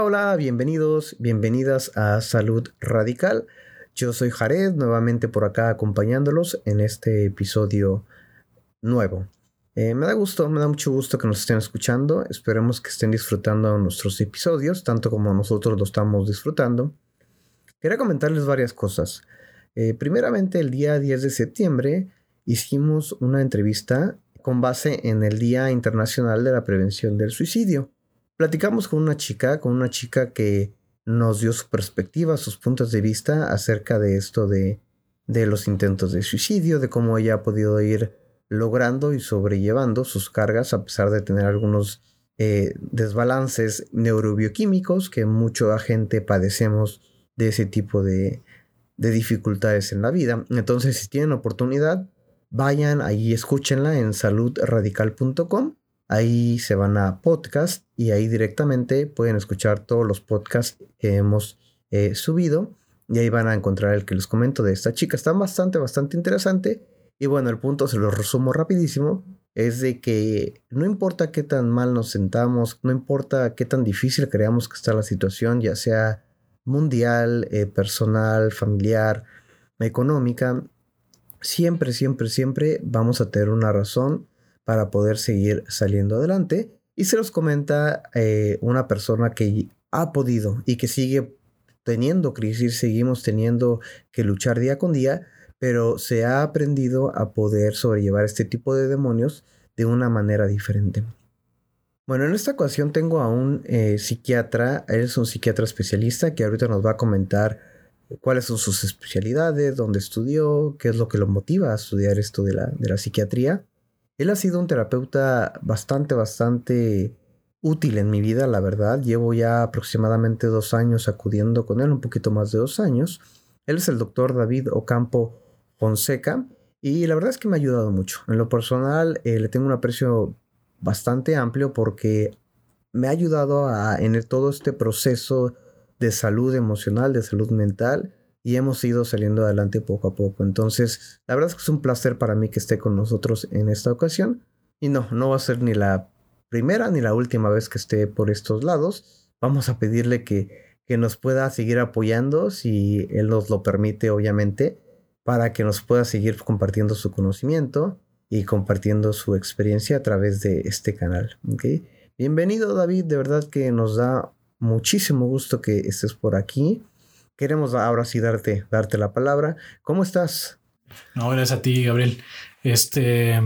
Hola, hola, bienvenidos, bienvenidas a Salud Radical. Yo soy Jared, nuevamente por acá acompañándolos en este episodio nuevo. Eh, me da gusto, me da mucho gusto que nos estén escuchando. Esperemos que estén disfrutando nuestros episodios, tanto como nosotros lo estamos disfrutando. Quería comentarles varias cosas. Eh, primeramente, el día 10 de septiembre hicimos una entrevista con base en el Día Internacional de la Prevención del Suicidio platicamos con una chica, con una chica que nos dio su perspectiva, sus puntos de vista acerca de esto de, de los intentos de suicidio, de cómo ella ha podido ir logrando y sobrellevando sus cargas a pesar de tener algunos eh, desbalances neurobioquímicos que mucha gente padecemos de ese tipo de, de dificultades en la vida. Entonces, si tienen oportunidad, vayan ahí, escúchenla en saludradical.com Ahí se van a podcast y ahí directamente pueden escuchar todos los podcasts que hemos eh, subido. Y ahí van a encontrar el que les comento de esta chica. Está bastante, bastante interesante. Y bueno, el punto se lo resumo rapidísimo. Es de que no importa qué tan mal nos sentamos, no importa qué tan difícil creamos que está la situación, ya sea mundial, eh, personal, familiar, económica, siempre, siempre, siempre vamos a tener una razón para poder seguir saliendo adelante. Y se los comenta eh, una persona que ha podido y que sigue teniendo crisis, seguimos teniendo que luchar día con día, pero se ha aprendido a poder sobrellevar este tipo de demonios de una manera diferente. Bueno, en esta ocasión tengo a un eh, psiquiatra, él es un psiquiatra especialista que ahorita nos va a comentar cuáles son sus especialidades, dónde estudió, qué es lo que lo motiva a estudiar esto de la, de la psiquiatría. Él ha sido un terapeuta bastante, bastante útil en mi vida, la verdad. Llevo ya aproximadamente dos años acudiendo con él, un poquito más de dos años. Él es el doctor David Ocampo Fonseca y la verdad es que me ha ayudado mucho. En lo personal eh, le tengo un aprecio bastante amplio porque me ha ayudado a, en todo este proceso de salud emocional, de salud mental, y hemos ido saliendo adelante poco a poco. Entonces, la verdad es que es un placer para mí que esté con nosotros en esta ocasión. Y no, no va a ser ni la primera ni la última vez que esté por estos lados. Vamos a pedirle que, que nos pueda seguir apoyando, si él nos lo permite, obviamente, para que nos pueda seguir compartiendo su conocimiento y compartiendo su experiencia a través de este canal. Bienvenido David, de verdad que nos da muchísimo gusto que estés por aquí. Queremos ahora sí darte, darte la palabra. ¿Cómo estás? No, gracias a ti, Gabriel. Este,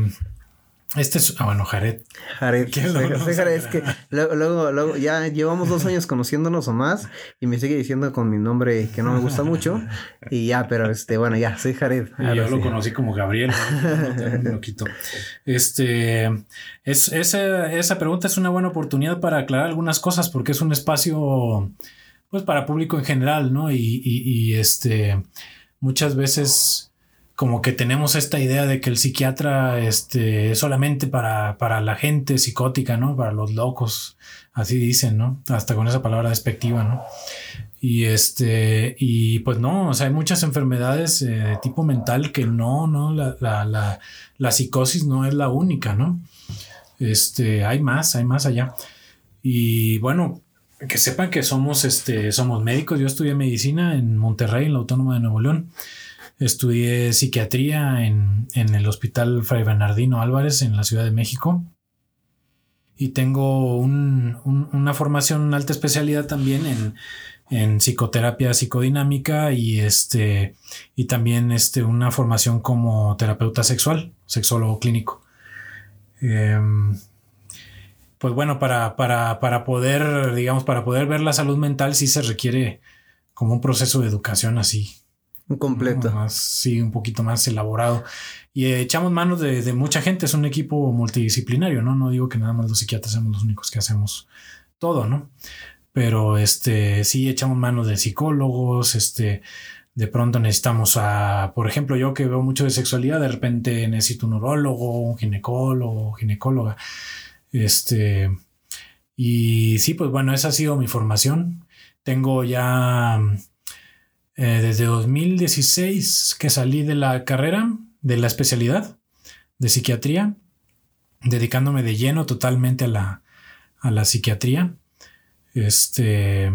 este es, ah, bueno, Jared. Jared, Jared, es que luego, luego, ya llevamos dos años conociéndonos o más y me sigue diciendo con mi nombre que no me gusta mucho y ya, pero este, bueno, ya, soy Jared. yo lo conocí como Gabriel, ¿no? Este, es, esa, esa pregunta es una buena oportunidad para aclarar algunas cosas porque es un espacio pues para público en general, ¿no? Y, este, muchas veces como que tenemos esta idea de que el psiquiatra este, es solamente para, para la gente psicótica, ¿no? Para los locos, así dicen, ¿no? Hasta con esa palabra despectiva, ¿no? Y este, y pues no, o sea, hay muchas enfermedades eh, de tipo mental que no, no, la, la, la, la, psicosis no es la única, ¿no? Este, hay más, hay más allá. Y bueno, que sepan que somos, este, somos médicos. Yo estudié medicina en Monterrey, en la Autónoma de Nuevo León. Estudié psiquiatría en, el Hospital Fray Bernardino Álvarez en la Ciudad de México. Y tengo una formación, una alta especialidad también en, en psicoterapia psicodinámica y, este, y también este, una formación como terapeuta sexual, sexólogo clínico. Em, pues bueno, para, para, para poder, digamos, para poder ver la salud mental sí se requiere como un proceso de educación así. Completo. sí, un poquito más elaborado. Y echamos manos de, mucha gente, es un equipo multidisciplinario, ¿no? No digo que nada más los psiquiatras somos los únicos que hacemos todo, ¿no? Pero este, sí echamos manos de psicólogos, este, de pronto necesitamos a, por ejemplo, yo que veo mucho de sexualidad, de repente necesito un urólogo, un ginecólogo, ginecóloga. Este, y sí, pues bueno, esa ha sido mi formación. Tengo ya eh, desde 2016 que salí de la carrera, de la especialidad de psiquiatría, dedicándome de lleno totalmente a la, a la psiquiatría. Este,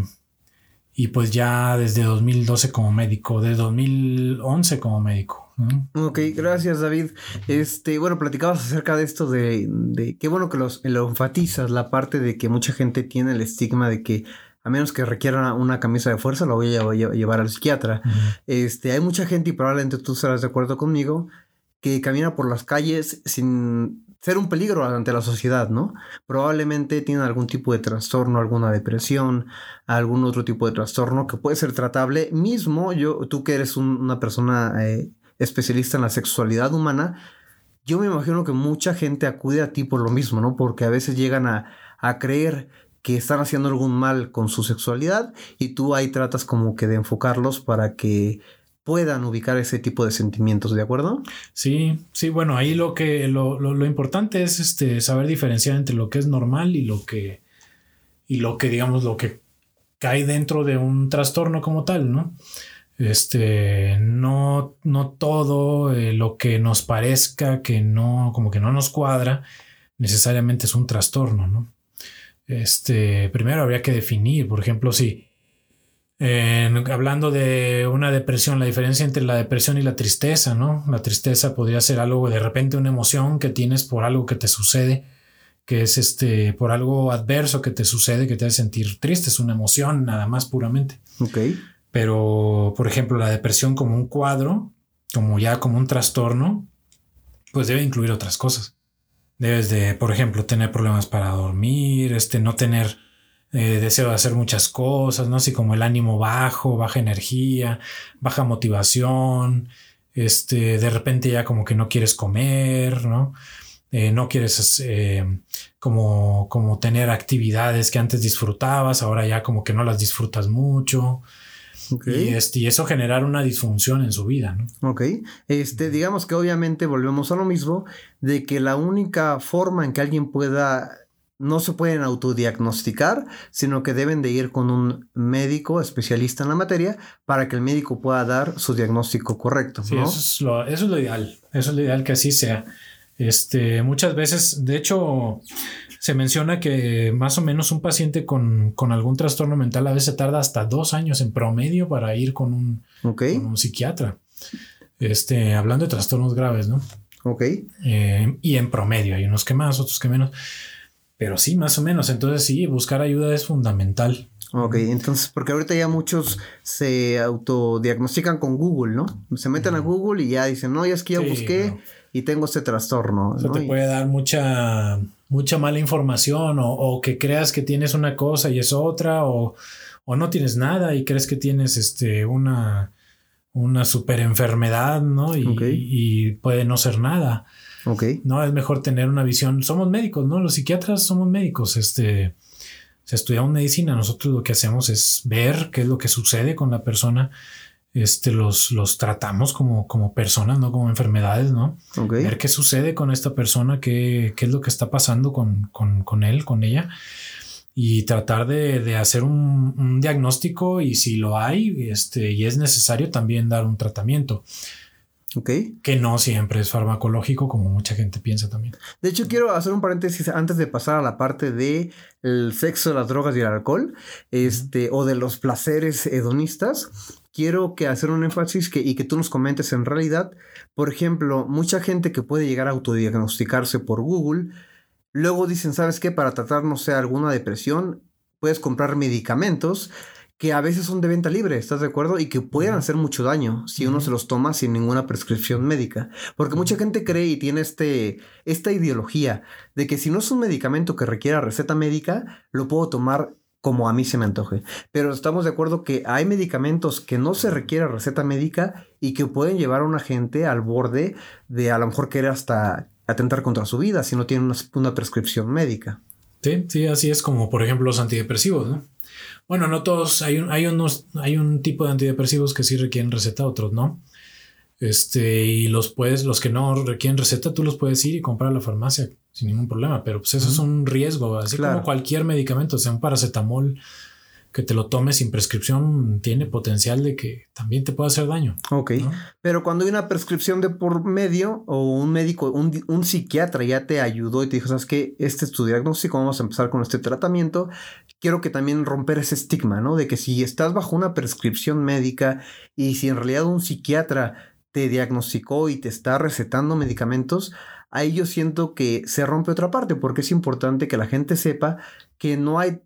y pues ya desde 2012 como médico, desde 2011 como médico. Ok, gracias David. Este, bueno, platicabas acerca de esto de, de qué bueno que los, lo enfatizas, la parte de que mucha gente tiene el estigma de que a menos que requiera una, camisa de fuerza, la voy a, llevar al psiquiatra. Este, hay mucha gente, y probablemente tú estarás de acuerdo conmigo, que camina por las calles sin ser un peligro ante la sociedad, ¿no? Probablemente tiene algún tipo de trastorno, alguna depresión, algún otro tipo de trastorno que puede ser tratable. Mismo yo, tú que eres una persona eh, especialista en la sexualidad humana, yo me imagino que mucha gente acude a ti por lo mismo, ¿no? Porque a veces llegan a, a creer que están haciendo algún mal con su sexualidad y tú ahí tratas como que de enfocarlos para que puedan ubicar ese tipo de sentimientos, ¿de acuerdo? Sí, sí, bueno, ahí lo que lo, lo, importante es este saber diferenciar entre lo que es normal y lo que y lo que digamos lo que cae dentro de un trastorno como tal, ¿no? Este, no, no todo eh, lo que nos parezca que no, como que no nos cuadra, necesariamente es un trastorno, ¿no? Este, primero habría que definir, por ejemplo, si hablando de una depresión, la diferencia entre la depresión y la tristeza, ¿no? La tristeza podría ser algo de repente una emoción que tienes por algo que te sucede, que es este, por algo adverso que te sucede, que te hace sentir triste, es una emoción nada más puramente. Ok. Pero, por ejemplo, la depresión como un cuadro, como ya como un trastorno, pues debe incluir otras cosas. Debes de, por ejemplo, tener problemas para dormir, este, no tener eh, deseo de hacer muchas cosas, ¿no? Así como el ánimo bajo, baja energía, baja motivación, este, de repente ya como que no quieres comer, ¿no? Eh, no quieres eh, como, como tener actividades que antes disfrutabas, ahora ya como que no las disfrutas mucho. Y, este, y eso generar una disfunción en su vida, ¿no? Ok. Este, digamos que obviamente volvemos a lo mismo, de que la única forma en que alguien pueda no se pueden autodiagnosticar, sino que deben de ir con un médico especialista en la materia para que el médico pueda dar su diagnóstico correcto. Sí, eso, es lo, eso es lo ideal. Eso es lo ideal que así sea. Este, muchas veces, de hecho, se menciona que más o menos un paciente con, algún trastorno mental a veces tarda hasta dos años en promedio para ir con un, un psiquiatra. Este, hablando de trastornos graves, ¿no? Ok. Eh, y en promedio, hay unos que más, otros que menos. Pero sí, más o menos. Entonces sí, buscar ayuda es fundamental. Ok, entonces, porque ahorita ya muchos se autodiagnostican con Google, ¿no? Se meten a Google y ya dicen, no, ya es que ya busqué y tengo este trastorno. Eso te puede dar mucha, mucha mala información o, que creas que tienes una cosa y es otra o, no tienes nada y crees que tienes este, una, una super enfermedad, ¿no? Y, y puede no ser nada. Ok. No, es mejor tener una visión. Somos médicos, ¿no? Los psiquiatras somos médicos. Este, se estudiamos medicina. Nosotros lo que hacemos es ver qué es lo que sucede con la persona este, los, los tratamos como, como personas, no como enfermedades, ¿no? Ver qué sucede con esta persona, qué, qué es lo que está pasando con, con, con él, con ella, y tratar de, de hacer un, un, diagnóstico y si lo hay este, y es necesario también dar un tratamiento. Okay. Que no siempre es farmacológico, como mucha gente piensa también. De hecho, quiero hacer un paréntesis antes de pasar a la parte de el sexo, las drogas y el alcohol, este, o de los placeres hedonistas quiero que hacer un énfasis que, y que tú nos comentes en realidad, por ejemplo, mucha gente que puede llegar a autodiagnosticarse por Google, luego dicen, ¿sabes qué? Para tratar, no sé, alguna depresión, puedes comprar medicamentos que a veces son de venta libre, ¿estás de acuerdo? Y que pueden hacer mucho daño si uno se los toma sin ninguna prescripción médica. Porque mucha gente cree y tiene este, esta ideología de que si no es un medicamento que requiera receta médica, lo puedo tomar como a mí se me antoje. Pero estamos de acuerdo que hay medicamentos que no se requiere receta médica y que pueden llevar a una gente al borde de a lo mejor querer hasta atentar contra su vida si no tiene una, prescripción médica. Sí, sí, así es como por ejemplo los antidepresivos, ¿no? Bueno, no todos, hay un, hay unos, hay un tipo de antidepresivos que sí requieren receta, otros no. Este, y los puedes, los que no requieren receta, tú los puedes ir y comprar a la farmacia sin ningún problema, pero pues eso es un riesgo, así como cualquier medicamento, sea un paracetamol que te lo tomes sin prescripción, tiene potencial de que también te pueda hacer daño. Ok, pero cuando hay una prescripción de por medio o un médico, un, un psiquiatra ya te ayudó y te dijo, sabes que este es tu diagnóstico, vamos a empezar con este tratamiento, quiero que también romper ese estigma, ¿no? De que si estás bajo una prescripción médica y si en realidad un psiquiatra te diagnosticó y te está recetando medicamentos, ahí yo siento que se rompe otra parte, porque es importante que la gente sepa que no hay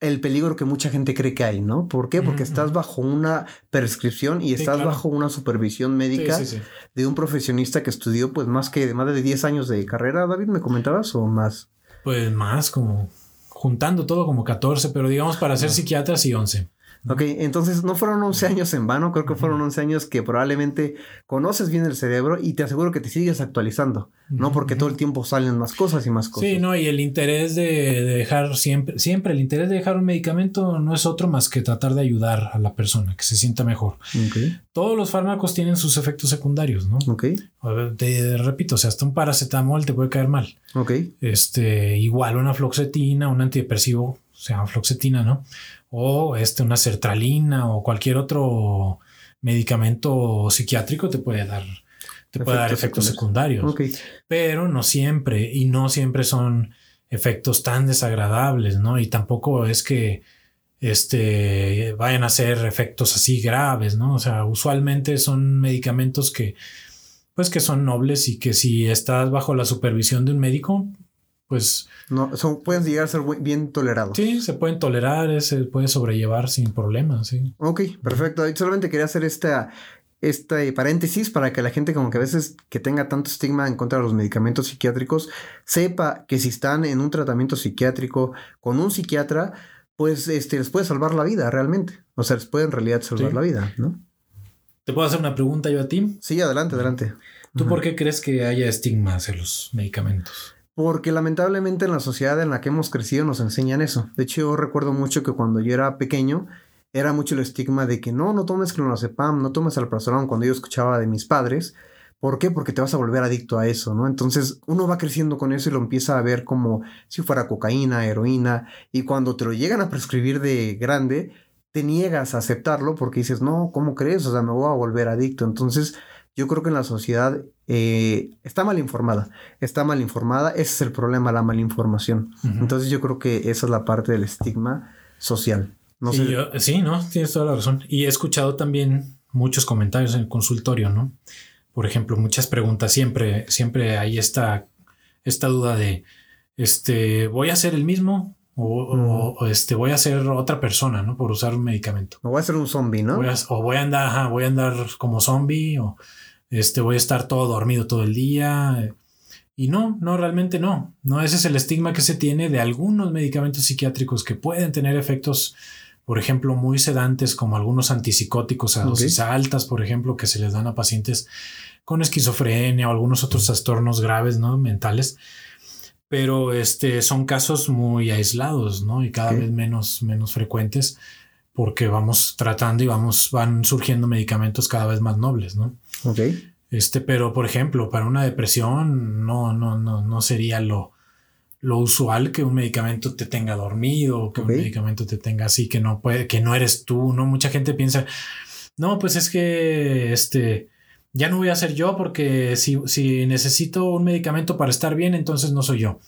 el peligro que mucha gente cree que hay, ¿no? ¿Por qué? Porque estás bajo una prescripción y estás bajo una supervisión médica de un profesionista que estudió pues más que más de 10 años de carrera, David, ¿me comentabas o más? Pues más, como juntando todo como 14, pero digamos para ser psiquiatras y 11. Ok, entonces no fueron 11 años en vano, creo que fueron 11 años que probablemente conoces bien el cerebro y te aseguro que te sigues actualizando, ¿no? Porque todo el tiempo salen más cosas y más cosas. Sí, no, y el interés de, dejar siempre, siempre el interés de dejar un medicamento no es otro más que tratar de ayudar a la persona, que se sienta mejor. Okay. Todos los fármacos tienen sus efectos secundarios, ¿no? Ok. Te repito, o sea, hasta un paracetamol te puede caer mal. Ok. Este, igual una floxetina, un antidepresivo, o sea, floxetina, ¿no? O este, una sertralina o cualquier otro medicamento psiquiátrico te puede dar, te puede dar efectos secundarios. Pero no siempre, y no siempre son efectos tan desagradables, ¿no? Y tampoco es que este, vayan a ser efectos así graves, ¿no? O sea, usualmente son medicamentos que, pues que son nobles y que si estás bajo la supervisión de un médico, pues... No, son, pueden llegar a ser bien tolerados. Sí, se pueden tolerar, se puede sobrellevar sin problemas, sí. Ok, perfecto. Solamente quería hacer esta, este paréntesis para que la gente como que a veces que tenga tanto estigma en contra de los medicamentos psiquiátricos sepa que si están en un tratamiento psiquiátrico con un psiquiatra, pues este, les puede salvar la vida realmente. O sea, les puede en realidad salvar la vida, ¿no? ¿Te puedo hacer una pregunta yo a ti? Sí, adelante, adelante. ¿Tú por qué crees que haya estigmas en los medicamentos? Porque lamentablemente en la sociedad en la que hemos crecido nos enseñan eso. De hecho, yo recuerdo mucho que cuando yo era pequeño era mucho el estigma de que no, no tomes clonazepam, no tomes alprazolam cuando yo escuchaba de mis padres. ¿Por qué? Porque te vas a volver adicto a eso, ¿no? Entonces uno va creciendo con eso y lo empieza a ver como si fuera cocaína, heroína, y cuando te lo llegan a prescribir de grande, te niegas a aceptarlo porque dices, no, ¿cómo crees? O sea, me voy a volver adicto. Entonces yo creo que en la sociedad eh, está mal informada. Está mal informada. Ese es el problema, la malinformación. Entonces yo creo que esa es la parte del estigma social. No sí, sí, no, tienes toda la razón. Y he escuchado también muchos comentarios en el consultorio, ¿no? Por ejemplo, muchas preguntas. Siempre, siempre hay esta, esta duda de, este, ¿voy a ser el mismo? O, este, voy a ser otra persona, ¿no? Por usar un medicamento. O voy a ser un zombie, ¿no? o voy a andar, voy a andar como zombie, o este, voy a estar todo dormido todo el día. Y no, no, realmente no. No, ese es el estigma que se tiene de algunos medicamentos psiquiátricos que pueden tener efectos, por ejemplo, muy sedantes, como algunos antipsicóticos a dosis altas, por ejemplo, que se les dan a pacientes con esquizofrenia o algunos otros trastornos graves, ¿no? Mentales. Pero este, son casos muy aislados, ¿no? Y cada vez menos, menos frecuentes porque vamos tratando y vamos, van surgiendo medicamentos cada vez más nobles, ¿no? Ok. Este, pero por ejemplo, para una depresión no, no, no, no sería lo, lo usual que un medicamento te tenga dormido, que un medicamento te tenga así, que no puede, que no eres tú, ¿no? Mucha gente piensa, no, pues es que este, ya no voy a ser yo porque si, si necesito un medicamento para estar bien, entonces no soy yo.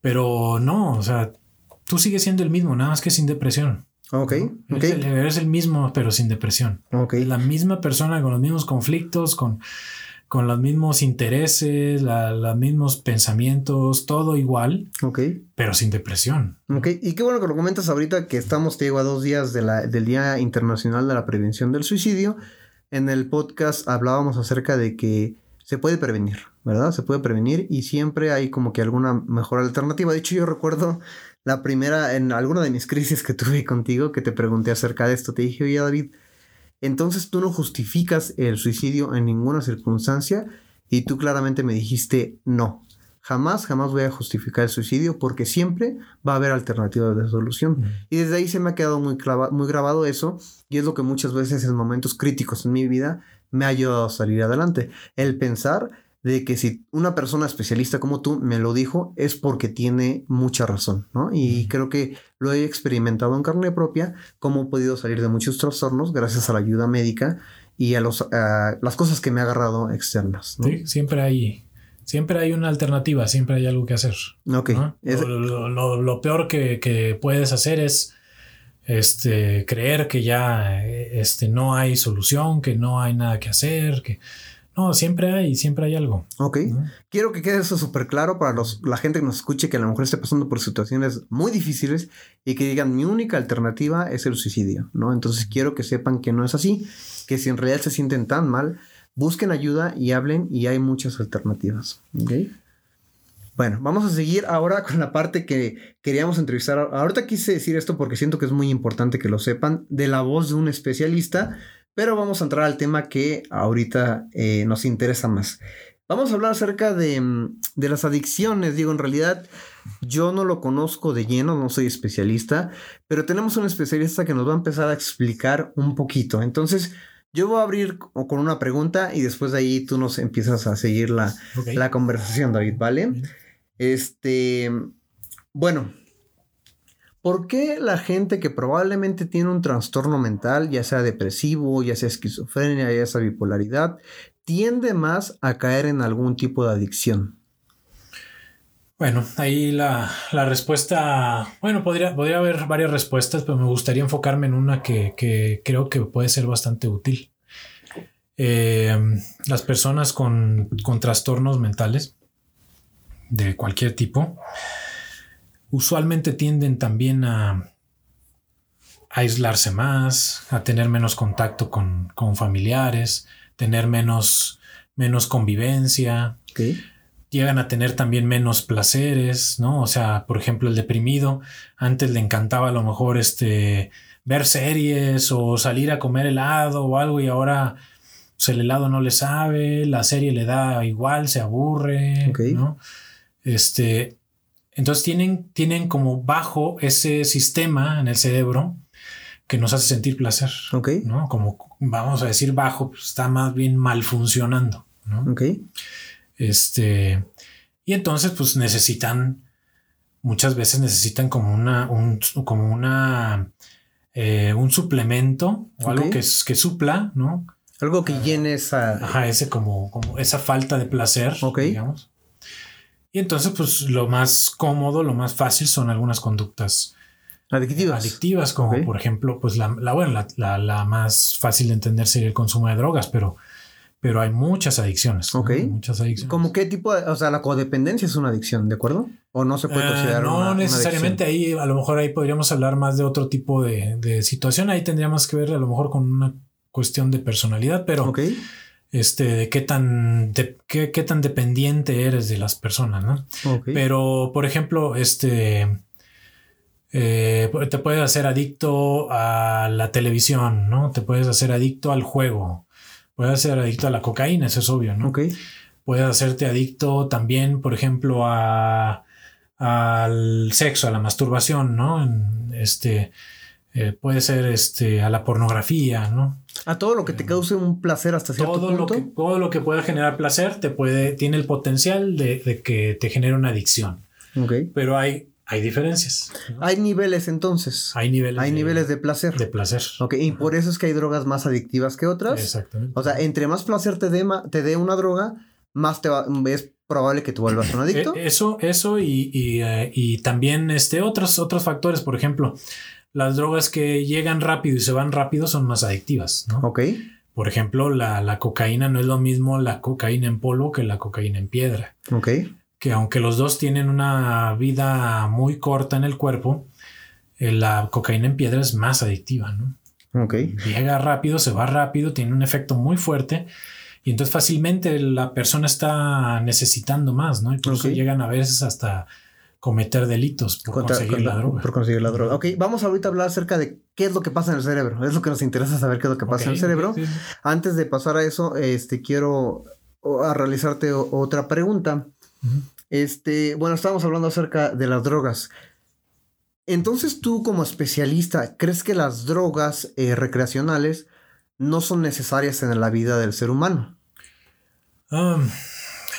Pero no, o sea, tú sigues siendo el mismo, nada más que sin depresión. Ok, ok. Eres el, mismo, pero sin depresión. Ok. La misma persona con los mismos conflictos, con, con los mismos intereses, los mismos pensamientos, todo igual. Ok. Pero sin depresión. Ok. Y qué bueno que lo comentas ahorita que estamos, te digo, a dos días de la, del Día Internacional de la Prevención del Suicidio. En el podcast hablábamos acerca de que se puede prevenir, ¿verdad? Se puede prevenir y siempre hay como que alguna mejor alternativa. De hecho, yo recuerdo la primera, en alguna de mis crisis que tuve contigo, que te pregunté acerca de esto, te dije, oye David, entonces tú no justificas el suicidio en ninguna circunstancia y tú claramente me dijiste, no, jamás, jamás voy a justificar el suicidio porque siempre va a haber alternativas de solución. Y desde ahí se me ha quedado muy, muy grabado eso y es lo que muchas veces en momentos críticos en mi vida me ha ayudado a salir adelante. El pensar de que si una persona especialista como tú me lo dijo es porque tiene mucha razón, ¿no? Y creo que lo he experimentado en carne propia, cómo he podido salir de muchos trastornos gracias a la ayuda médica y a, los, las cosas que me ha agarrado externas. Sí, siempre hay, Siempre hay una alternativa, siempre hay algo que hacer. Ok. Lo, peor que, puedes hacer es este, creer que ya este, no hay solución, que no hay nada que hacer, que no, siempre hay, siempre hay algo. Ok. Quiero que quede eso súper claro para los, la gente que nos escuche que a lo mejor esté pasando por situaciones muy difíciles y que digan mi única alternativa es el suicidio, ¿no? Entonces quiero que sepan que no es así, que si en realidad se sienten tan mal, busquen ayuda y hablen y hay muchas alternativas. ¿Ok? Bueno, vamos a seguir ahora con la parte que queríamos entrevistar. Ahorita quise decir esto porque siento que es muy importante que lo sepan, de la voz de un especialista pero vamos a entrar al tema que ahorita eh, nos interesa más. Vamos a hablar acerca de, mm, de, las adicciones. Digo, en realidad yo no lo conozco de lleno, no soy especialista, pero tenemos un especialista que nos va a empezar a explicar un poquito. Entonces, yo voy a abrir con una pregunta y después de ahí tú nos empiezas a seguir la, la conversación, David, ¿vale? Este, bueno, ¿Por qué la gente que probablemente tiene un trastorno mental, ya sea depresivo, ya sea esquizofrenia, ya sea bipolaridad, tiende más a caer en algún tipo de adicción? Bueno, ahí la, respuesta, bueno, podría, podría, haber varias respuestas, pero me gustaría enfocarme en una que, creo que puede ser bastante útil. Eh, las personas con, con trastornos mentales de cualquier tipo, usualmente tienden también a, aislarse más, a tener menos contacto con, familiares, tener menos, menos convivencia. Llegan a tener también menos placeres, ¿no? O sea, por ejemplo, el deprimido, antes le encantaba a lo mejor este ver series o salir a comer helado o algo y ahora pues, el helado no le sabe, la serie le da igual, se aburre, ¿no? Este, entonces tienen, tienen como bajo ese sistema en el cerebro que nos hace sentir placer. Ok. ¿no? Como vamos a decir bajo, pues, está más bien mal funcionando. ¿no? Ok. Este, y entonces pues necesitan, muchas veces necesitan como una, un, como una, eh, un suplemento o algo que, que supla, ¿no? Algo que llene esa... Ajá, ese como, como esa falta de placer, Ok. digamos. Y entonces, pues lo más cómodo, lo más fácil son algunas conductas adictivas. Adictivas, como por ejemplo, pues la, la bueno, la, la, más fácil de entender sería el consumo de drogas, pero, pero hay muchas adicciones. Ok. Muchas adicciones. ¿Cómo qué tipo de, o sea, la codependencia es una adicción, ¿de acuerdo? ¿O no se puede eh, considerar No necesariamente ahí, a lo mejor ahí podríamos hablar más de otro tipo de, de situación. Ahí tendríamos que ver a lo mejor con una cuestión de personalidad, pero este, de qué tan, qué, tan dependiente eres de las personas, ¿no? Pero, por ejemplo, este, eh, te puedes hacer adicto a la televisión, ¿no? Te puedes hacer adicto al juego, puedes ser adicto a la cocaína, eso es obvio, ¿no? Puedes hacerte adicto también, por ejemplo, a, al sexo, a la masturbación, ¿no? este, eh, puede ser este, a la pornografía, ¿no? A todo lo que te cause un placer hasta cierto todo punto. Lo que, todo lo que pueda generar placer te puede, tiene el potencial de, que te genere una adicción. Okay. Pero hay, hay diferencias. Hay niveles entonces. Hay niveles. Hay de, niveles de placer. De placer. Ok, y por eso es que hay drogas más adictivas que otras. Exactamente. O sea, entre más placer te dé, te dé una droga, más te va, es probable que te vuelvas un adicto. Eh, eso, eso y, y, eh, y, también este, otros, otros factores, por ejemplo, las drogas que llegan rápido y se van rápido son más adictivas, ¿no? Ok. Por ejemplo, la, cocaína no es lo mismo la cocaína en polvo que la cocaína en piedra. Ok. Que aunque los dos tienen una vida muy corta en el cuerpo, eh, la cocaína en piedra es más adictiva, ¿no? Ok. Llega rápido, se va rápido, tiene un efecto muy fuerte y entonces fácilmente la persona está necesitando más, ¿no? Incluso llegan a veces hasta cometer delitos por conseguir la, droga. Por conseguir la droga. Ok, vamos ahorita a hablar acerca de qué es lo que pasa en el cerebro. Es lo que nos interesa saber qué es lo que pasa en el cerebro. Antes de pasar a eso, este quiero a realizarte otra pregunta. Este, bueno, estábamos hablando acerca de las drogas. Entonces, tú como especialista, ¿crees que las drogas eh, recreacionales no son necesarias en la vida del ser humano? Um,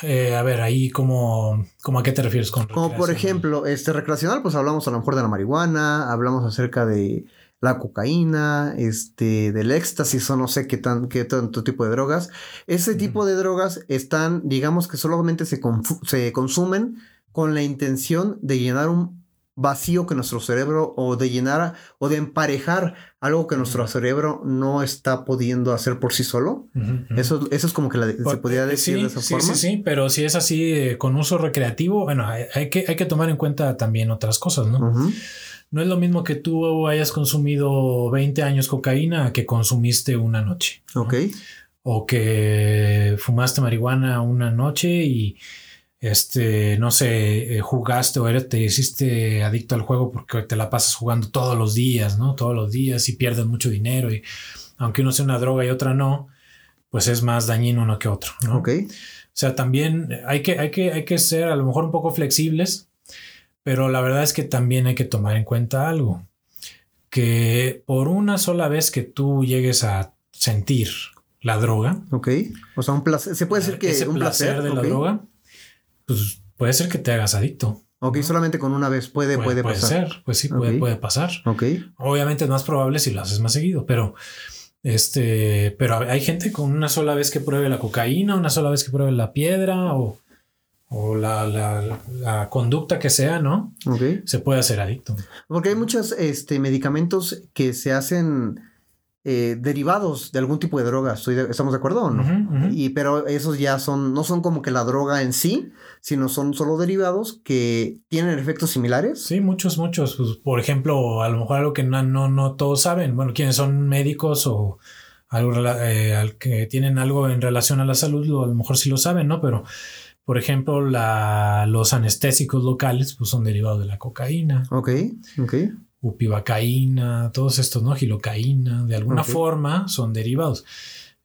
eh, a ver, ahí como, como a qué te refieres con Como por ejemplo, este recreacional, pues hablamos a lo mejor de la marihuana, hablamos acerca de la cocaína, este, del éxtasis o no sé qué, tan, qué tanto tipo de drogas. Ese tipo de drogas están, digamos que solamente se, se consumen con la intención de llenar un vacío que nuestro cerebro o de llenar o de emparejar algo que nuestro cerebro no está pudiendo hacer por sí solo. Eso, eso es como que se podría eh, decir de esa forma. Sí, sí, pero si es así eh, con uso recreativo, bueno, hay, que, hay que tomar en cuenta también otras cosas, ¿no? No es lo mismo que tú hayas consumido 20 años cocaína que consumiste una noche. Ok. O que fumaste marihuana una noche y este, no sé, eh, jugaste o eres, te hiciste adicto al juego porque te la pasas jugando todos los días, ¿no? Todos los días y pierdes mucho dinero y aunque uno sea una droga y otra no, pues es más dañino uno que otro, ¿no? Ok. O sea, también hay que, hay que, hay que ser a lo mejor un poco flexibles pero la verdad es que también hay que tomar en cuenta algo, que por una sola vez que tú llegues a sentir la droga. Ok. O sea, un placer. Se puede decir que ese un placer, de la droga, pues puede ser que te hagas adicto. Ok, solamente con una vez puede, puede, puede pasar. ser, pues sí, puede, puede pasar. Ok. Obviamente es más probable si lo haces más seguido, pero este, pero hay gente con una sola vez que pruebe la cocaína, una sola vez que pruebe la piedra o o la, la, conducta que sea, ¿no? Okay. Se puede hacer adicto. Porque hay muchos este, medicamentos que se hacen eh, derivados de algún tipo de droga. ¿Estamos de acuerdo o no? Y, pero esos ya son, no son como que la droga en sí, sino son solo derivados que tienen efectos similares. Sí, muchos, muchos. Pues, por ejemplo, a lo mejor algo que no, no, no todos saben. Bueno, quienes son médicos o algo eh, que tienen algo en relación a la salud, a lo mejor sí lo saben, ¿no? Pero por ejemplo, la, los anestésicos locales pues, son derivados de la cocaína. Ok, ok. Upivacaína, todos estos, ¿no? Gilocaína, de alguna forma son derivados.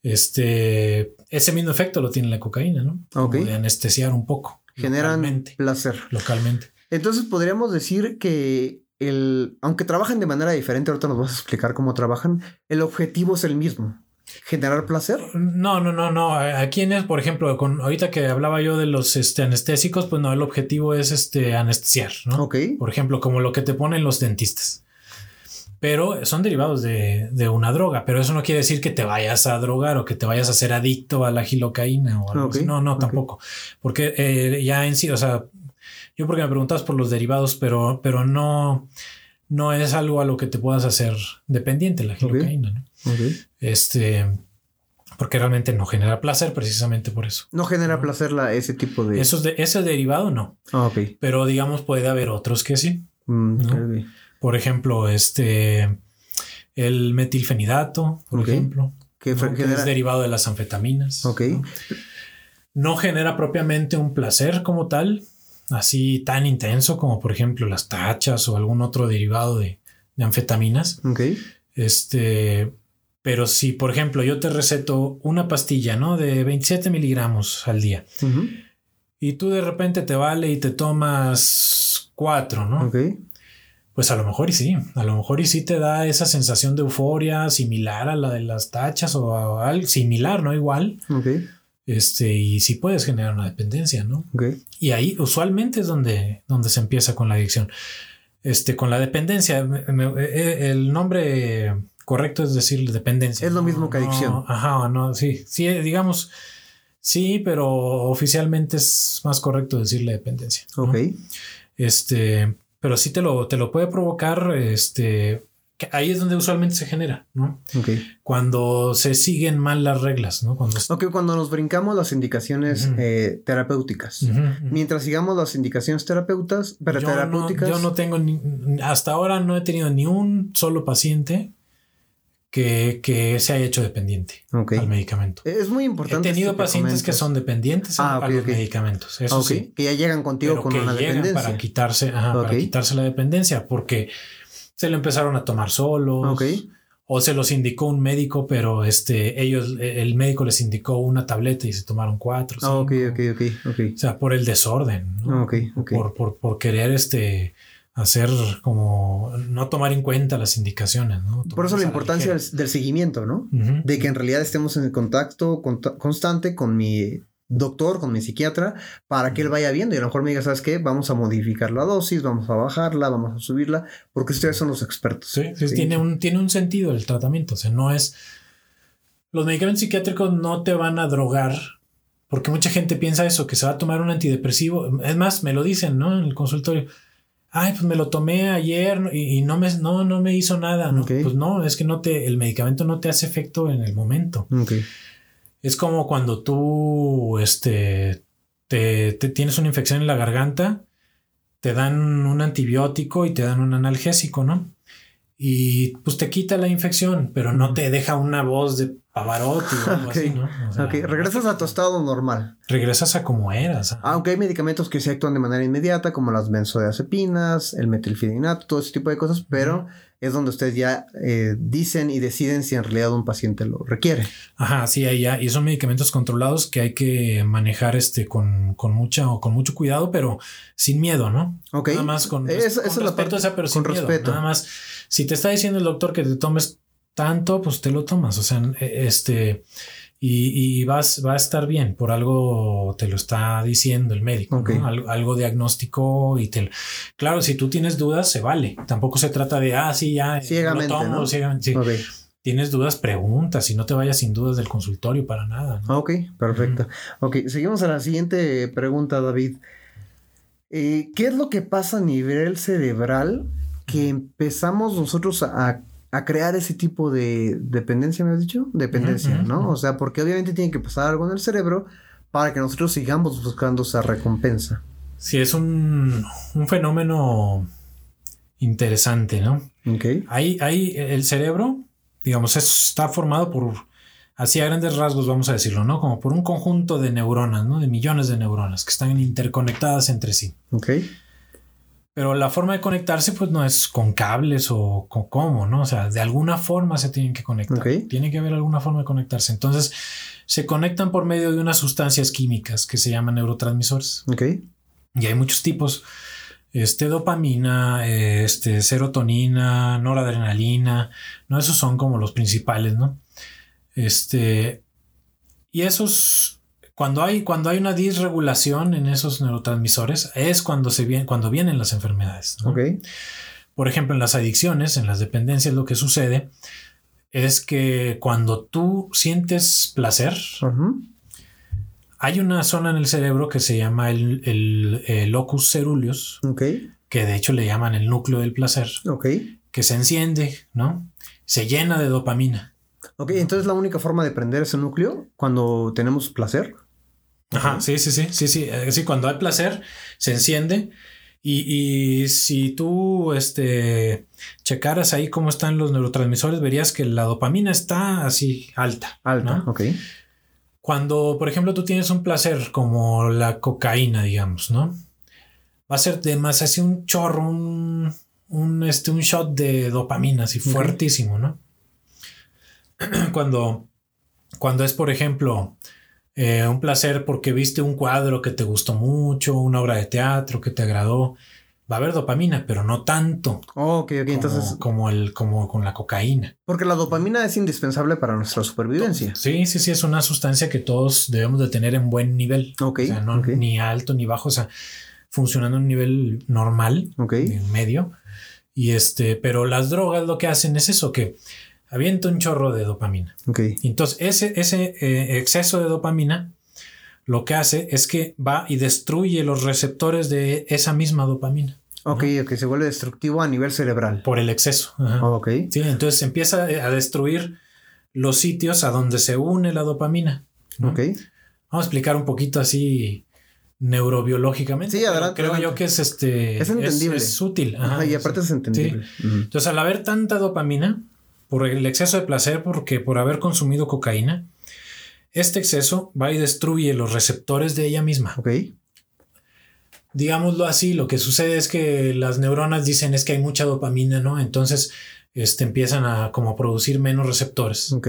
Este, ese mismo efecto lo tiene la cocaína, ¿no? Ok. de anestesiar un poco. Generan placer. Localmente. Entonces podríamos decir que el, aunque trabajan de manera diferente, ahorita nos vas a explicar cómo trabajan, el objetivo es el mismo generar placer? No, no, no, no. Aquí en es, por ejemplo, con ahorita que hablaba yo de los este, anestésicos, pues no, el objetivo es este anestesiar, ¿no? Ok. Por ejemplo, como lo que te ponen los dentistas. Pero son derivados de, una droga, pero eso no quiere decir que te vayas a drogar o que te vayas a ser adicto a la gilocaína o algo así. No, no, tampoco. Porque eh, ya en sí, o sea, yo porque me preguntas por los derivados, pero, pero no, no es algo a lo que te puedas hacer dependiente la gilocaína, ¿no? Este, porque realmente no genera placer precisamente por eso. No genera placer la, ese tipo de... Eso de, ese derivado no. Ah, Pero digamos puede haber otros que sí. Mm, por ejemplo, este, el metilfenidato, por ejemplo. Que, es derivado de las anfetaminas. Ok. ¿no? genera propiamente un placer como tal, así tan intenso como por ejemplo las tachas o algún otro derivado de, de anfetaminas. Ok. Este, pero si, por ejemplo, yo te receto una pastilla, ¿no? De 27 miligramos al día. Y tú de repente te vale y te tomas cuatro, ¿no? Ok. Pues a lo mejor y sí, a lo mejor y sí te da esa sensación de euforia similar a la de las tachas o algo similar, ¿no? Igual. Ok. Este, y sí puedes generar una dependencia, ¿no? Ok. Y ahí usualmente es donde, donde se empieza con la adicción. Este, con la dependencia, eh, el nombre correcto es decir dependencia. Es lo mismo que adicción. ajá, no, sí, sí, digamos, sí, pero oficialmente es más correcto decirle dependencia. Ok. Este, pero sí te lo, te lo puede provocar, este, ahí es donde usualmente se genera, ¿no? Ok. Cuando se siguen mal las reglas, ¿no? Cuando... Ok, cuando nos brincamos las indicaciones eh, terapéuticas. Mientras sigamos las indicaciones terapeutas, pero terapéuticas. yo no tengo ni, hasta ahora no he tenido ni un solo paciente que, se haya hecho dependiente al medicamento. Es muy importante. He tenido pacientes que son dependientes a, ah, los medicamentos. Eso sí. Que ya llegan contigo con una dependencia. Para quitarse, para quitarse la dependencia, porque se lo empezaron a tomar solos. O se los indicó un médico, pero este, ellos, el médico les indicó una tableta y se tomaron cuatro. Ah, ok, ok, ok, O sea, por el desorden, ¿no? Por, por, por querer este hacer como no tomar en cuenta las indicaciones. ¿no? Por eso la importancia del, seguimiento, ¿no? De que en realidad estemos en contacto constante con mi doctor, con mi psiquiatra, para que él vaya viendo y a lo mejor me diga, ¿sabes qué? Vamos a modificar la dosis, vamos a bajarla, vamos a subirla, porque ustedes son los expertos. Sí, Tiene, un, tiene un sentido el tratamiento, o sea, no es... Los medicamentos psiquiátricos no te van a drogar, porque mucha gente piensa eso, que se va a tomar un antidepresivo. Es más, me lo dicen, ¿no? En el consultorio. Ay, pues me lo tomé ayer y, no, me, no, no me hizo nada. Pues no, es que no te, el medicamento no te hace efecto en el momento. Okay. Es como cuando tú este, te, tienes una infección en la garganta, te dan un antibiótico y te dan un analgésico, ¿no? Y pues te quita la infección, pero no te deja una voz de Pavarotti o algo así, ¿no? ok, regresas a tu estado normal. Regresas a como eras. Aunque hay medicamentos que se actúan de manera inmediata, como las benzodiazepinas, el metilfidinato, todo ese tipo de cosas, pero es donde ustedes ya eh, dicen y deciden si en realidad un paciente lo requiere. Ajá, sí, ahí ya. Y son medicamentos controlados que hay que manejar este con, con mucha o con mucho cuidado, pero sin miedo, ¿no? Ok. Nada más con, respeto, pero sin miedo. Nada más, si te está diciendo el doctor que te tomes tanto, pues te lo tomas. O sea, e, este y, vas, va a estar bien, por algo te lo está diciendo el médico, algo, diagnóstico y te... Claro, si tú tienes dudas, se vale. Tampoco se trata de, ah, sí, ya, ciegamente, lo tomo, Tienes dudas, preguntas y no te vayas sin dudas del consultorio para nada. Ok, perfecto. Ok, seguimos a la siguiente pregunta, David. Eh, ¿Qué es lo que pasa a nivel cerebral que empezamos nosotros a a crear ese tipo de dependencia, ¿me has dicho? Dependencia, ¿no? O sea, porque obviamente tiene que pasar algo en el cerebro para que nosotros sigamos buscando esa recompensa. Sí, es un, fenómeno interesante, ¿no? Ok. Ahí, ahí el cerebro, digamos, está formado por, así a grandes rasgos, vamos a decirlo, ¿no? Como por un conjunto de neuronas, ¿no? De millones de neuronas que están interconectadas entre sí. Ok. Pero la forma de conectarse, pues no es con cables o con cómo, ¿no? O sea, de alguna forma se tienen que conectar. Tiene que haber alguna forma de conectarse. Entonces, se conectan por medio de unas sustancias químicas que se llaman neurotransmisores. Ok. Y hay muchos tipos. Este, dopamina, este, serotonina, noradrenalina, ¿no? Esos son como los principales, ¿no? Este, y esos cuando hay, cuando hay una disregulación en esos neurotransmisores es cuando, se viene, cuando vienen las enfermedades. Por ejemplo, en las adicciones, en las dependencias, lo que sucede es que cuando tú sientes placer, hay una zona en el cerebro que se llama el, locus ceruleus, que de hecho le llaman el núcleo del placer, que se enciende, ¿no? Se llena de dopamina. Ok, entonces la única forma de prender ese núcleo cuando tenemos placer. Ajá, sí, sí, sí, sí, sí. Sí, cuando hay placer, se enciende. Y, si tú este, checaras ahí cómo están los neurotransmisores, verías que la dopamina está así alta. Alta, ok. Cuando, por ejemplo, tú tienes un placer como la cocaína, digamos, ¿no? Va a ser de más así un chorro, un, un, este, un shot de dopamina, así fuertísimo, ¿no? cuando, cuando es, por ejemplo, eh, un placer porque viste un cuadro que te gustó mucho, una obra de teatro que te agradó. Va a haber dopamina, pero no tanto. ok, ok. Entonces. Como, el, como con la cocaína. Porque la dopamina es indispensable para nuestra supervivencia. Sí, sí, sí. Es una sustancia que todos debemos de tener en buen nivel. Ok. O sea, no ni alto ni bajo. O sea, funcionando en un nivel normal. En medio. Y este, pero las drogas lo que hacen es eso, que avienta un chorro de dopamina. Ok. Entonces, ese, ese eh, exceso de dopamina lo que hace es que va y destruye los receptores de esa misma dopamina. Ok, ok, se vuelve destructivo a nivel cerebral. Por el exceso. ok. Sí, entonces empieza a destruir los sitios a donde se une la dopamina. Ok. Vamos a explicar un poquito así neurobiológicamente. Sí, adelante. Creo yo que es este. Es entendible. Es, útil. Ajá, y aparte es entendible. Entonces, al haber tanta dopamina, por el exceso de placer, porque por haber consumido cocaína, este exceso va y destruye los receptores de ella misma. Ok. Digámoslo así, lo que sucede es que las neuronas dicen es que hay mucha dopamina, ¿no? Entonces, este, empiezan a como producir menos receptores. Ok.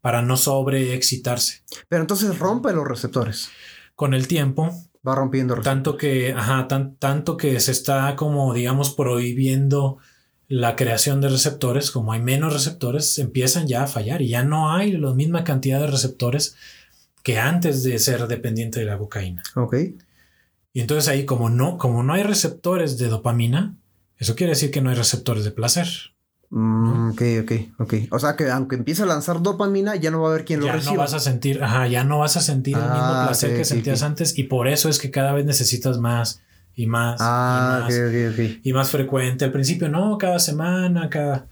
Para no sobreexcitarse. Pero entonces rompe los receptores. Con el tiempo. Va rompiendo receptores. Tanto que, ajá, tanto que se está como, digamos, prohibiendo la creación de receptores, como hay menos receptores, empiezan ya a fallar y ya no hay la misma cantidad de receptores que antes de ser dependiente de la cocaína. Ok. Y entonces ahí como no, como no hay receptores de dopamina, eso quiere decir que no hay receptores de placer. Mm, ok, ok, ok. O sea que aunque empiece a lanzar dopamina, ya no va a haber quien lo ya reciba. no vas a sentir, ajá, ya no vas a sentir el mismo Ah, placer que sentías antes y por eso es que cada vez necesitas más y más Ah, y más ok, ok. y más frecuente. Al principio no, cada semana, cada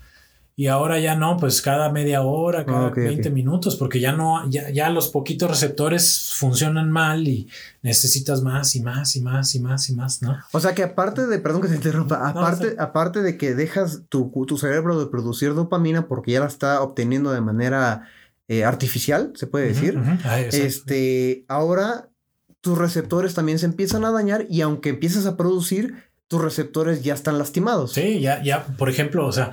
y ahora ya no, pues cada media hora, cada Ah, ok, 20 ok. minutos, porque ya no, ya, ya los poquitos receptores funcionan mal y necesitas más y más y más y más y más, ¿no? O sea que aparte de, perdón que te interrumpa, aparte, aparte de que dejas tu, tu cerebro de producir dopamina porque ya la está obteniendo de manera eh, artificial, se puede decir. Ah. Este, ahora tus receptores también se empiezan a dañar y aunque empieces a producir, tus receptores ya están lastimados. Sí, ya, ya, por ejemplo, o sea,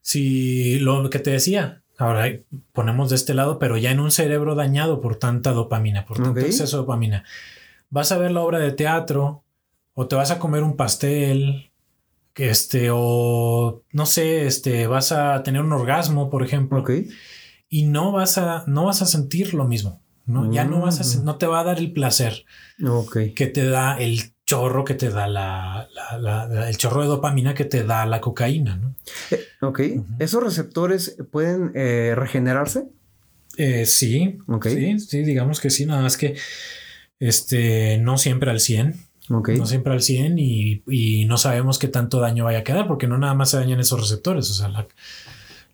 si lo que te decía, ahora ponemos de este lado, pero ya en un cerebro dañado por tanta dopamina, por tanto exceso de dopamina, vas a ver la obra de teatro o te vas a comer un pastel, este, o no sé, este, vas a tener un orgasmo, por ejemplo, y no vas a, no vas a sentir lo mismo, ¿no? Ya no vas a, Mm. no te va a dar el placer Ok. que te da el chorro que te da la, la- la- la- el chorro de dopamina que te da la cocaína, ¿no? Ok. Ujú. ¿Esos receptores pueden eh, regenerarse? Eh, sí, Ok. sí, sí, digamos que sí, nada más que este, no siempre al 100, Ok. no siempre al 100 y, y no sabemos qué tanto daño vaya a quedar porque no nada más se dañan esos receptores, o sea, la-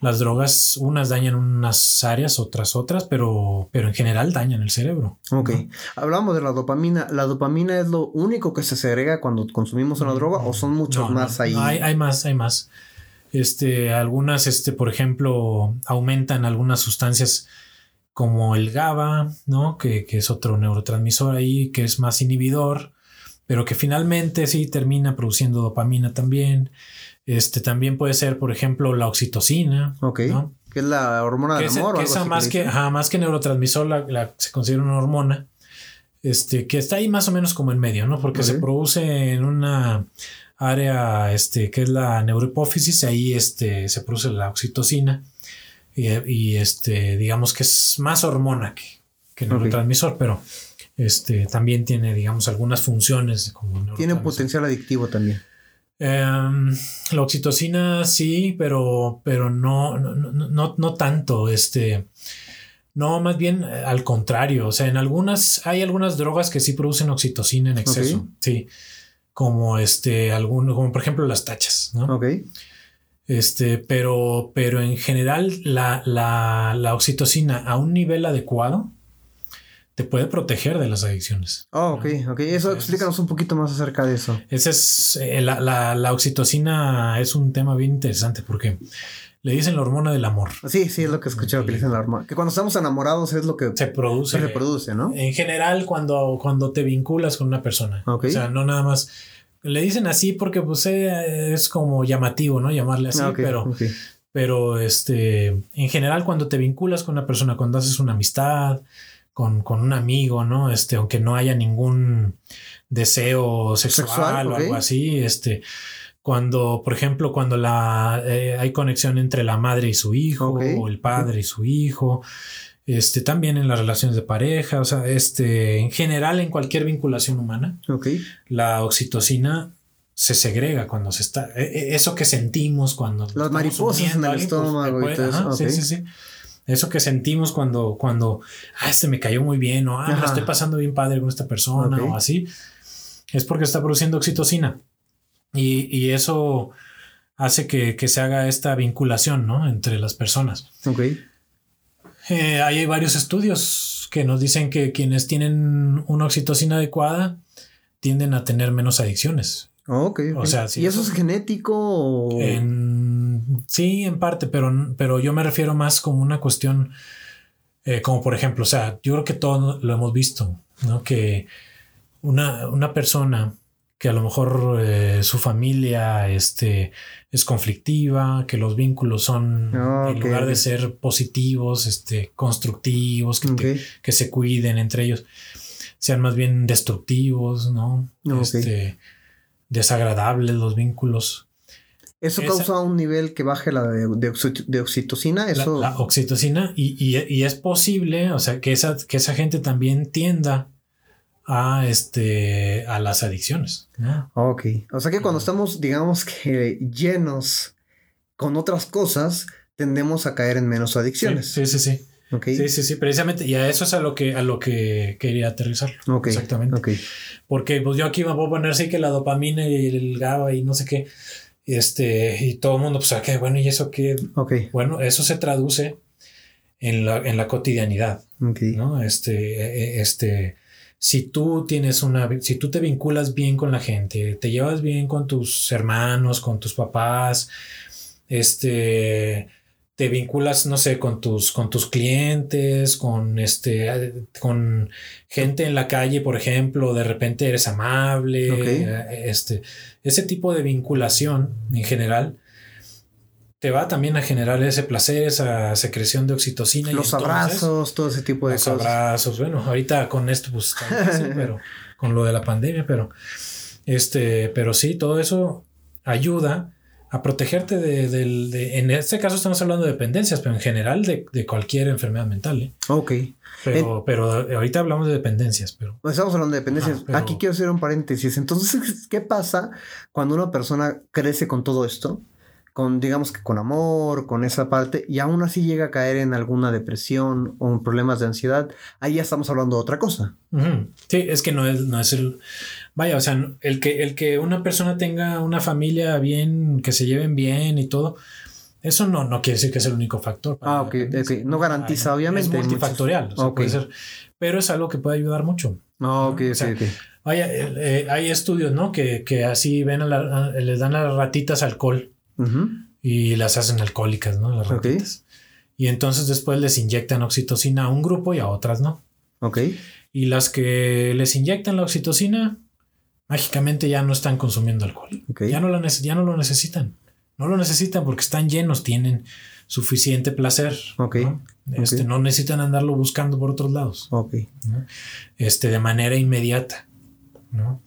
las drogas, unas dañan unas áreas, otras otras, pero, pero en general dañan el cerebro. Ok. ¿no? Hablamos de la dopamina. ¿La dopamina es lo único que se segrega cuando consumimos una droga o son muchos No, más ahí? no, hay, hay más, hay más. Este, algunas, este, por ejemplo, aumentan algunas sustancias como el GABA, ¿no? Que, que es otro neurotransmisor ahí, que es más inhibidor, pero que finalmente sí termina produciendo dopamina también. Este, también puede ser, por ejemplo, la oxitocina, Ok. ¿no? Que es la hormona del es- amor. o que algo esa así más que, ajá, más que neurotransmisor, la, la- se considera una hormona, este, que está ahí más o menos como en medio, ¿no? Porque se produce en una área, este, que es la neurohipófisis, ahí, este, se produce la oxitocina y, y, este, digamos que es más hormona que, que neurotransmisor, pero este, también tiene, digamos, algunas funciones como Tiene un potencial adictivo también. Em, la oxitocina sí, pero, pero no, no, no, no, no tanto. Este, no, más bien eh, al contrario. O sea, en algunas, hay algunas drogas que sí producen oxitocina en exceso. Sí. Como este, como por ejemplo las tachas, ¿no? Ok. Este, pero, pero en general, la, la, la oxitocina a un nivel adecuado te puede proteger de las adicciones. Oh, ok, ok. Eso Entonces- explícanos un poquito más acerca de eso. Ese es eh, la, la, la oxitocina es un tema bien interesante porque le dicen la hormona del amor. Sí, sí, es lo que escuché, que le dicen la hormona. Que cuando estamos enamorados es lo que Se produce. se reproduce, ¿no? En general, cuando, cuando te vinculas con una persona. Ok. O sea, no nada más. Le dicen así porque pues, eh, es como llamativo, ¿no? Llamarle así, Ah, pero, pero este, en general, cuando te vinculas con una persona, cuando haces una amistad, con, con un amigo, ¿no? Este, aunque no haya ningún deseo sexual, Sexual, o algo así, este, cuando, por ejemplo, cuando la eh, hay conexión entre la madre y su hijo, o el padre y su hijo, este, también en las relaciones de pareja, o sea, este, en general, en cualquier vinculación humana, la oxitocina se segrega cuando se está, e- e- eso que sentimos cuando estamos mariposas en el pues, estómago y puede- todo eso, ajá, sí, sí, sí. Eso que sentimos cuando, cuando, ah, este me cayó muy bien, o ah, me estoy pasando bien padre con esta persona, o así, es porque está produciendo oxitocina. Y, y eso hace que, que se haga esta vinculación, ¿no? Entre las personas. Ok. Eh, hay varios estudios que nos dicen que quienes tienen una oxitocina adecuada tienden a tener menos adicciones. Ok. ok. O sea, ¿Y eso es genético o...? En- sí, en parte, pero, pero yo me refiero más como una cuestión, eh, como por ejemplo, o sea, yo creo que todos lo hemos visto, ¿no? Que una, una persona que a lo mejor eh, su familia este, es conflictiva, que los vínculos son, Ah, en lugar de ser positivos, este, constructivos, que, te- que se cuiden entre ellos, sean más bien destructivos, ¿no? Ok. Este, desagradables los vínculos. ¿Eso causa un nivel que baje la de, oxitocina? ¿Eso... La, oxitocina y, es posible, o sea, que esa, que esa gente también tienda a, este, a las adicciones. Ok. O sea que cuando estamos, digamos que llenos con otras cosas, tendemos a caer en menos adicciones. Sí, sí, sí. Sí, sí, sí, precisamente. Y a eso es a lo que, a lo que quería aterrizar. Exactamente. Porque pues yo aquí me puedo poner así que la dopamina y el GABA y no sé qué. Este, y todo el mundo, pues, ¿qué? Bueno, ¿y eso qué? Bueno, eso se traduce en la, en la cotidianidad. ¿no? Este, e, e, este, si tú tienes una, si tú te vinculas bien con la gente, te llevas bien con tus hermanos, con tus papás, este, te vinculas, no sé, con tus, con tus clientes, con este, con gente en la calle, por ejemplo, de repente eres amable, eh, este, ese tipo de vinculación en general te va también a generar ese placer, esa secreción de oxitocina. Los abrazos, todo ese tipo de cosas. Los abrazos, bueno, ahorita con esto, pues, pero con lo de la pandemia, pero, este, pero sí, todo eso ayuda a protegerte de, en este caso estamos hablando de dependencias, pero en general de, cualquier enfermedad mental. ¿eh? Ok. Pero, pero ahorita hablamos de dependencias, pero... Estamos hablando de dependencias. Aquí quiero hacer un paréntesis. Entonces, ¿qué pasa cuando una persona crece con todo esto? Con, digamos que con amor, con esa parte, y aún así llega a caer en alguna depresión o en problemas de ansiedad, ahí ya estamos hablando de otra cosa. Sí, es que no es, no es el Vaya, o sea, el que, el que una persona tenga una familia bien, que se lleven bien y todo, eso no, no quiere decir que es el único factor. ah, ok, No garantiza, obviamente. Es multifactorial, o sea, puede ser, pero es algo que puede ayudar mucho. Ah, ok, Vaya, eh, hay estudios, ¿no? Que, que así ven a la, les dan a las ratitas alcohol y las hacen alcohólicas, ¿no? Las ratitas. Y entonces después les inyectan oxitocina a un grupo y a otras no. Ok. Y las que les inyectan la oxitocina, mágicamente ya no están consumiendo alcohol. Ya, no lo ya no lo necesitan. No lo necesitan porque están llenos, tienen suficiente placer. ¿no? Este, no necesitan andarlo buscando por otros lados. Este, de manera inmediata. ¿no?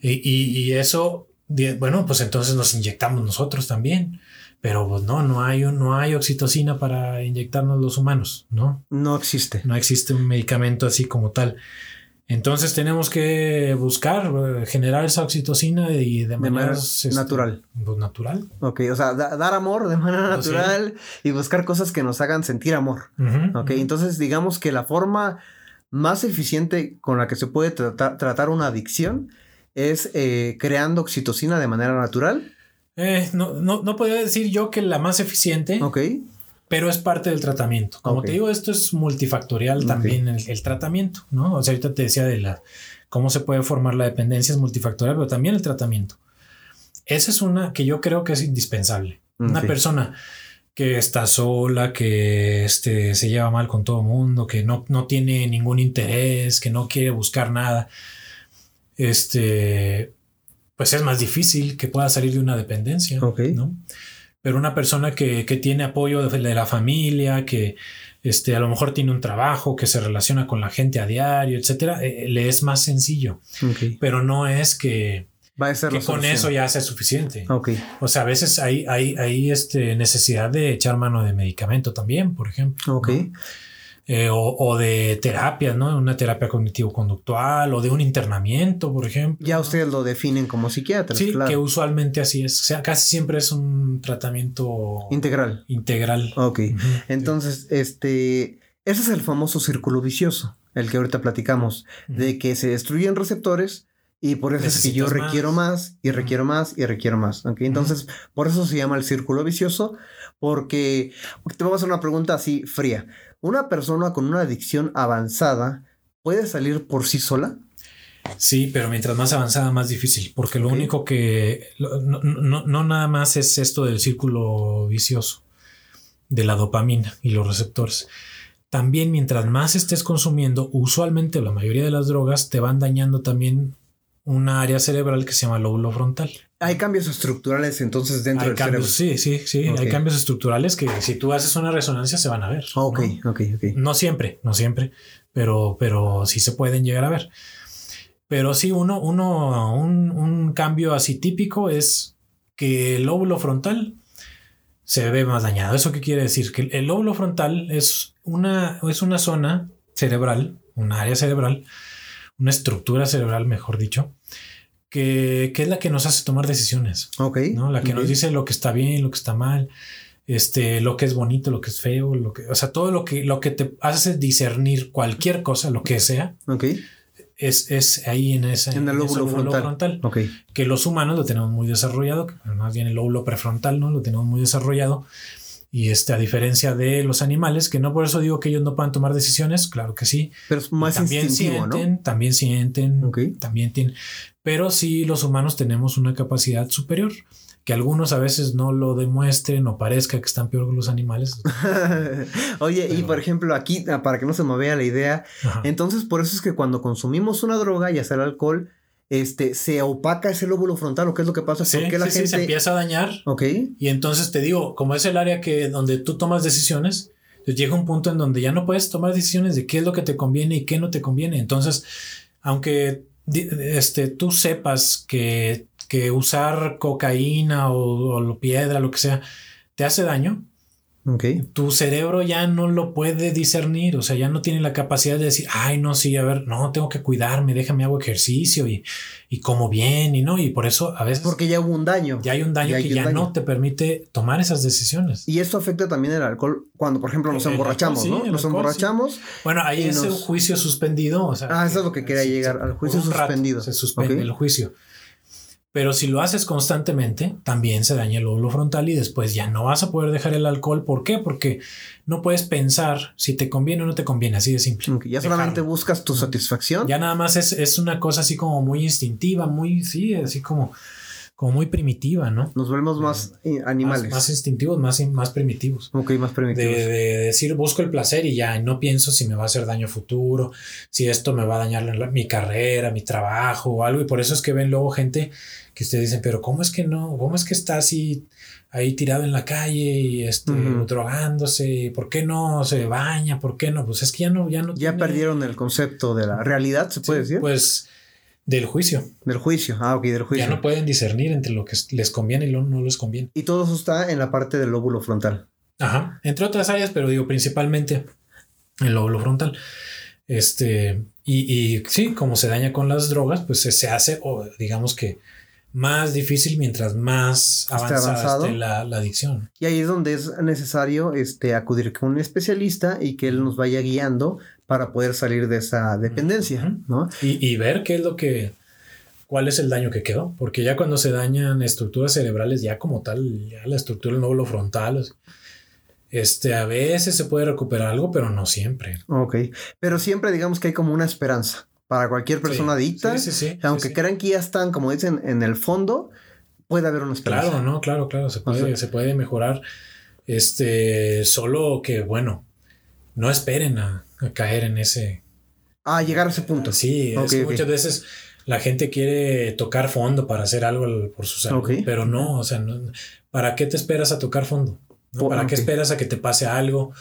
Y, eso, bueno, pues entonces nos inyectamos nosotros también. Pero pues no, no hay, no hay oxitocina para inyectarnos los humanos, ¿no? No existe. No existe un medicamento así como tal. Entonces tenemos que buscar eh, generar esa oxitocina y de, manera, este, natural. Pues, natural. Ok, o sea, dar amor de manera natural y buscar cosas que nos hagan sentir amor. ok, entonces digamos que la forma más eficiente con la que se puede tratar una adicción es eh, creando oxitocina de manera natural. Eh, no, no, no podría decir yo que la más eficiente. Ok pero es parte del tratamiento. Como te digo, esto es multifactorial también el, tratamiento, ¿no? O sea, ahorita te decía de la cómo se puede formar la dependencia es multifactorial, pero también el tratamiento. Esa es una que yo creo que es indispensable. Una persona que está sola, que este, se lleva mal con todo el mundo, que no, no tiene ningún interés, que no quiere buscar nada, este, pues es más difícil que pueda salir de una dependencia, ¿no? pero una persona que, tiene apoyo de, la familia, que este, a lo mejor tiene un trabajo, que se relaciona con la gente a diario, etcétera, eh, le es más sencillo. Pero no es que, Va a ser que con eso ya sea suficiente. Okay. O sea, a veces hay, hay, hay este, necesidad de echar mano de medicamento también, por ejemplo. Ok. Eh, o, de terapia, ¿no? Una terapia cognitivo-conductual o de un internamiento, por ejemplo. Ya ustedes lo definen como psiquiatras. Sí, que usualmente así es. O sea, casi siempre es un tratamiento integral. Integral. Ok. Entonces, este, ese es el famoso círculo vicioso, el que ahorita platicamos, de que se destruyen receptores y por eso es que yo requiero más, y requiero más y requiero más. ¿ok? Entonces, por eso se llama el círculo vicioso, porque te voy a hacer una pregunta así fría. ¿Una persona con una adicción avanzada puede salir por sí sola? Sí, pero mientras más avanzada, más difícil, porque lo único que no, nada más es esto del círculo vicioso de la dopamina y los receptores. También mientras más estés consumiendo, usualmente la mayoría de las drogas te van dañando también una área cerebral que se llama lóbulo frontal. Hay cambios estructurales entonces dentro del cerebro. Sí, sí, sí. Hay cambios estructurales que si tú haces una resonancia se van a ver. Ok, ok, ok. No siempre, no siempre, pero, pero sí se pueden llegar a ver. Pero sí, uno, uno, un, un cambio así típico es que el lóbulo frontal se ve más dañado. ¿Eso qué quiere decir? Que el lóbulo frontal es una, es una zona cerebral, un área cerebral, una estructura cerebral, mejor dicho, que, es la que nos hace tomar decisiones. Ok. ¿no? La que nos dice lo que está bien, lo que está mal, este, lo que es bonito, lo que es feo, lo que, o sea, todo lo que, lo que te hace discernir cualquier cosa, lo que sea. Ok. Es, es ahí en ese en el lóbulo, frontal. frontal. Ok. Que los humanos lo tenemos muy desarrollado, más bien el lóbulo prefrontal, ¿no? Lo tenemos muy desarrollado. Y este, a diferencia de los animales, que no por eso digo que ellos no puedan tomar decisiones, claro que sí. Pero es más también instintivo, sienten, ¿no? También sienten, también tienen. Pero sí, los humanos tenemos una capacidad superior, que algunos a veces no lo demuestren o parezca que están peor que los animales. Oye, y por ejemplo, aquí, ah, para que no se me vea la idea, Ajá. entonces por eso es que cuando consumimos una droga, ya sea el alcohol, este, se opaca ese lóbulo frontal, ¿o qué es lo que pasa? Sí, ¿Por qué la sí, sí, gente... se empieza a dañar. Ok, Y entonces te digo, como es el área que donde tú tomas decisiones, pues llega un punto en donde ya no puedes tomar decisiones de qué es lo que te conviene y qué no te conviene. Entonces, aunque este, tú sepas que, que usar cocaína o, o piedra, lo que sea, te hace daño, tu cerebro ya no lo puede discernir, o sea, ya no tiene la capacidad de decir, ay, no, sí, a ver, no, tengo que cuidarme, déjame hago ejercicio y, y como bien y no, y por eso a veces Porque ya hubo un daño. ya hay un daño Ya que un ya daño. no te permite tomar esas decisiones. Y esto afecta también el alcohol cuando, por ejemplo, nos El emborrachamos, alcohol, sí, ¿no? el Nos alcohol, emborrachamos. Bueno, ahí es un nos- juicio suspendido. O sea, Ah, eso es lo que quería sí, llegar, al juicio rato suspendido. Se suspende el juicio. Pero si lo haces constantemente, también se daña el lóbulo frontal y después ya no vas a poder dejar el alcohol. ¿Por qué? Porque no puedes pensar si te conviene o no te conviene, así de simple. Ya solamente Dejarlo. buscas tu satisfacción. Ya nada más es, es una cosa así como muy instintiva, muy, sí, así como, como muy primitiva, ¿no? Nos volvemos más eh, animales. Más, más instintivos, más, más primitivos. ok, más primitivos. de decir busco el placer y ya no pienso si me va a hacer daño futuro, si esto me va a dañar la- mi carrera, mi trabajo o algo. Y por eso es que ven luego gente que ustedes dicen, pero ¿cómo es que no? ¿Cómo es que está así ahí tirado en la calle y este, drogándose? ¿Por qué no se baña? ¿Por qué no? Pues es que ya no, ya no. Ya tiene- perdieron el concepto de la realidad, se puede Sí, decir. Pues del juicio. Del juicio. Ah, ok, del juicio. Ya no pueden discernir entre lo que les conviene y lo no les conviene. Y todo eso está en la parte del lóbulo frontal. Ajá, entre otras áreas, pero digo principalmente el lóbulo frontal. Este, y, y sí, como se daña con las drogas, pues se, se hace, o digamos que más difícil mientras más avanzada esté la, la adicción. Y ahí es donde es necesario este, acudir con un especialista y que él nos vaya guiando para poder salir de esa dependencia. ¿no? Y, y ver qué es lo que, cuál es el daño que quedó, porque ya cuando se dañan estructuras cerebrales, ya como tal, ya la estructura del lóbulo frontal, este, a veces se puede recuperar algo, pero no siempre. Ok. Pero siempre digamos que hay como una esperanza para cualquier persona Sí, adicta. sí, sí, sí, aunque crean que ya están, como dicen, en el fondo, puede haber una esperanza. Claro, no, claro, claro, se O puede, sea- se puede mejorar. Este, solo que, bueno, no esperen a, a caer en ese. Ah, llegar a ese punto. Sí, es muchas veces la gente quiere tocar fondo para hacer algo al- por su salud, pero no, o sea, no- ¿para qué te esperas a tocar fondo? ¿No? ¿Para qué esperas a que te pase algo,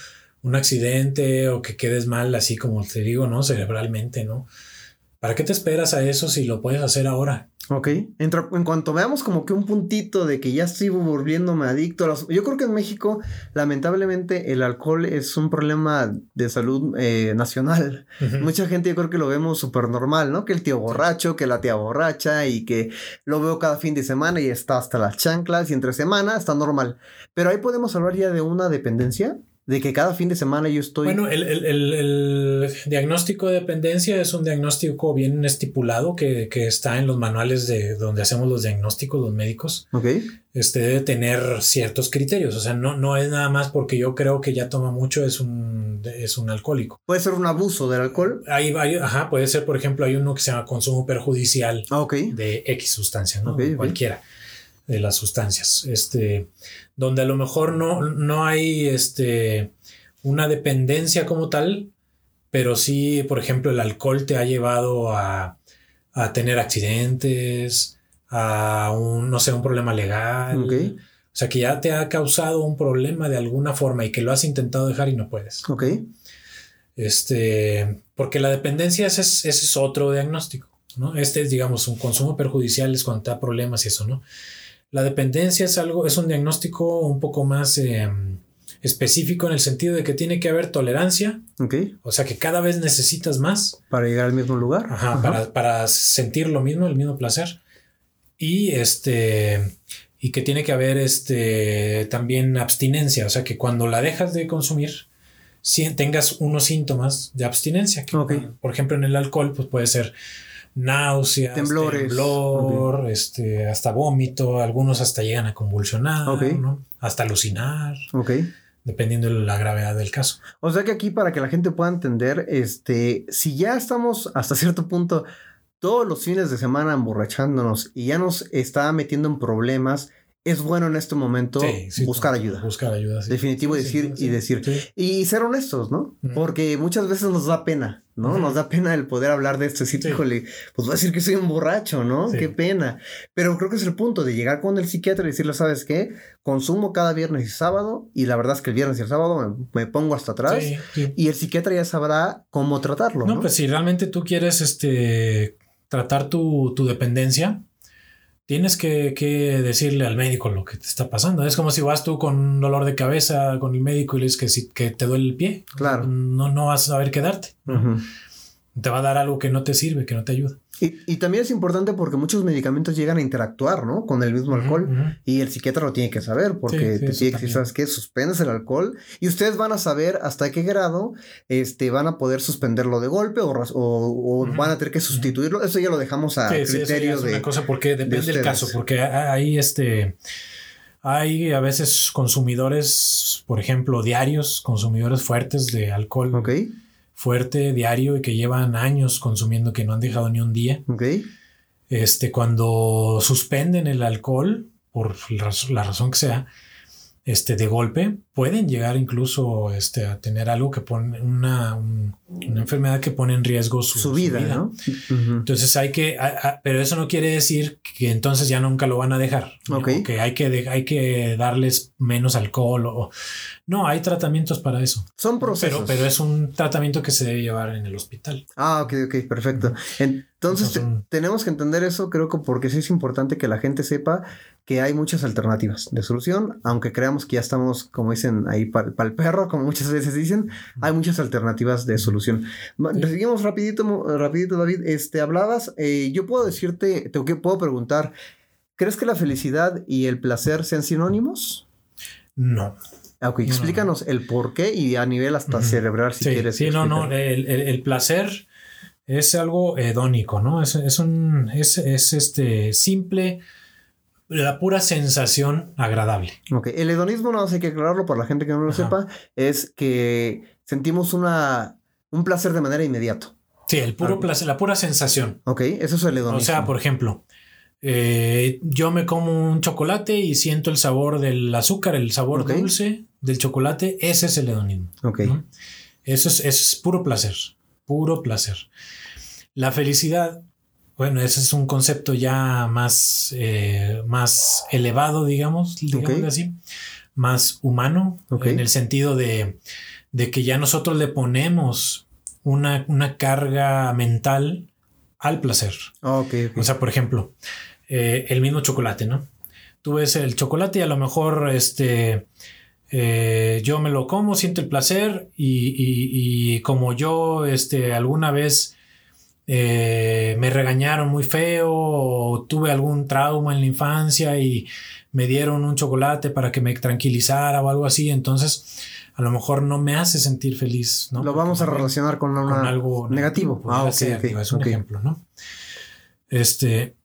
un accidente o que quedes mal, así como te digo, ¿no? Cerebralmente, ¿no? ¿Para qué te esperas a eso si lo puedes hacer ahora? Ok. Entra- en cuanto veamos como que un puntito de que ya estoy volviéndome adicto a las... Yo creo que en México, lamentablemente, el alcohol es un problema de salud eh, nacional. Mucha gente yo creo que lo vemos súper normal, ¿no? Que el tío borracho, que la tía borracha y que lo veo cada fin de semana y está hasta las chanclas y entre semana está normal. Pero ahí podemos hablar ya de una dependencia, de que cada fin de semana yo estoy... Bueno, el, el- el- el diagnóstico de dependencia es un diagnóstico bien estipulado que, que está en los manuales de donde hacemos los diagnósticos, los médicos. ok. Este debe tener ciertos criterios. O sea, no, no es nada más porque yo creo que ya toma mucho, es un, es un alcohólico. Puede ser un abuso del alcohol. Hay varios, ajá, puede ser, por ejemplo, hay uno que se llama consumo perjudicial Ah, de X sustancia, ¿no? Ok, ok. Cualquiera de las sustancias. Este, donde a lo mejor no, no hay este, una dependencia como tal, pero sí, por ejemplo, el alcohol te ha llevado a, a tener accidentes, a un, no sé, un problema legal. O sea, que ya te ha causado un problema de alguna forma y que lo has intentado dejar y no puedes. Ok. Este, porque la dependencia ese es, ese es otro diagnóstico, ¿no? Este es, digamos, un consumo perjudicial es cuando te da problemas y eso, ¿no? La dependencia es algo, es un diagnóstico un poco más em, específico en el sentido de que tiene que haber tolerancia. O sea que cada vez necesitas más. Para llegar al mismo lugar. Ajá, Para, para sentir lo mismo, el mismo placer. Y este. Y que tiene que haber este también abstinencia. O sea que cuando la dejas de consumir, si tengas unos síntomas de abstinencia. Que, Por ejemplo, en el alcohol, pues puede ser náuseas, Temblores. temblor, este, hasta vómito, algunos hasta llegan a convulsionar, ¿no? hasta alucinar. Dependiendo de la gravedad del caso. O sea que aquí, para que la gente pueda entender, este, si ya estamos hasta cierto punto todos los fines de semana emborrachándonos y ya nos está metiendo en problemas, es bueno en este momento buscar ayuda. Buscar ayuda. Definitivo decir y decir. Y ser honestos, ¿no? Porque muchas veces nos da pena, ¿no? Nos da pena el poder hablar de esto. Decir, híjole, pues voy a decir que soy un borracho, ¿no? Qué pena. Pero creo que es el punto de llegar con el psiquiatra y decirle, ¿sabes qué? Consumo cada viernes y sábado y la verdad es que el viernes y el sábado me, pongo hasta atrás y el psiquiatra ya sabrá cómo tratarlo. No, pues si realmente tú quieres este tratar tu, tu dependencia, tienes que, decirle al médico lo que te está pasando. Es como si vas tú con un dolor de cabeza con el médico y le dices que, si, que te duele el pie. Claro. No, no vas a saber qué darte te va a dar algo que no te sirve, que no te ayuda. Y, también es importante porque muchos medicamentos llegan a interactuar, ¿no? Con el mismo alcohol. Y el psiquiatra lo tiene que saber porque te tiene que decir, ¿sabes qué? Suspendes el alcohol y ustedes van a saber hasta qué grado este, van a poder suspenderlo de golpe o, o, van a tener que sustituirlo. Eso ya lo dejamos a criterio es de. una cosa porque depende del caso, porque hay este. Hay a veces consumidores, por ejemplo, diarios, consumidores fuertes de alcohol. Ok fuerte, diario y que llevan años consumiendo que no han dejado ni un día. Ok. Este, cuando suspenden el alcohol, por la razón que sea, este, de golpe, pueden llegar incluso este, a tener algo que pone una, una enfermedad que pone en riesgo su, vida. ¿no? Entonces hay que, pero eso no quiere decir que entonces ya nunca lo van a dejar. Que hay que, hay que darles menos alcohol o no, hay tratamientos para eso. Son procesos. Pero, pero es un tratamiento que se debe llevar en el hospital. Ah, ok, ok, perfecto. Entonces tenemos que entender eso, creo que porque sí es importante que la gente sepa que hay muchas alternativas de solución, aunque creamos que ya estamos, como dicen ahí, para el perro, como muchas veces dicen, hay muchas alternativas de solución. Seguimos rapidito, rapidito, David. Este, hablabas, eh, yo puedo decirte, te puedo preguntar, ¿crees que la felicidad y el placer sean sinónimos? No. Ok, explícanos el por qué y a nivel hasta cerebral, si quieres. Sí, no, no, el, placer es algo hedónico, ¿no? Es, es un, es, es este simple la pura sensación agradable. Ok, el hedonismo, no hay que aclararlo para la gente que no lo sepa, es que sentimos una, un placer de manera inmediata. Sí, el puro placer, la pura sensación. Ok, eso es el hedonismo. O sea, por ejemplo, eh, yo me como un chocolate y siento el sabor del azúcar, el sabor dulce del chocolate, ese es el hedonismo. Ok. Eso es, es puro placer, puro placer. La felicidad bueno, ese es un concepto ya más, eh, más elevado, digamos, digamos así, más humano, en el sentido de, que ya nosotros le ponemos una, carga mental al placer. o sea, por ejemplo, eh, el mismo chocolate, ¿no? Tú ves el chocolate y a lo mejor este, eh, yo me lo como, siento el placer y, y como yo este, alguna vez eh, me regañaron muy feo o tuve algún trauma en la infancia y me dieron un chocolate para que me tranquilizara o algo así, entonces a lo mejor no me hace sentir feliz. ¿no? Lo vamos a relacionar con, algo negativo. Ah, es un ejemplo, ¿no? Este,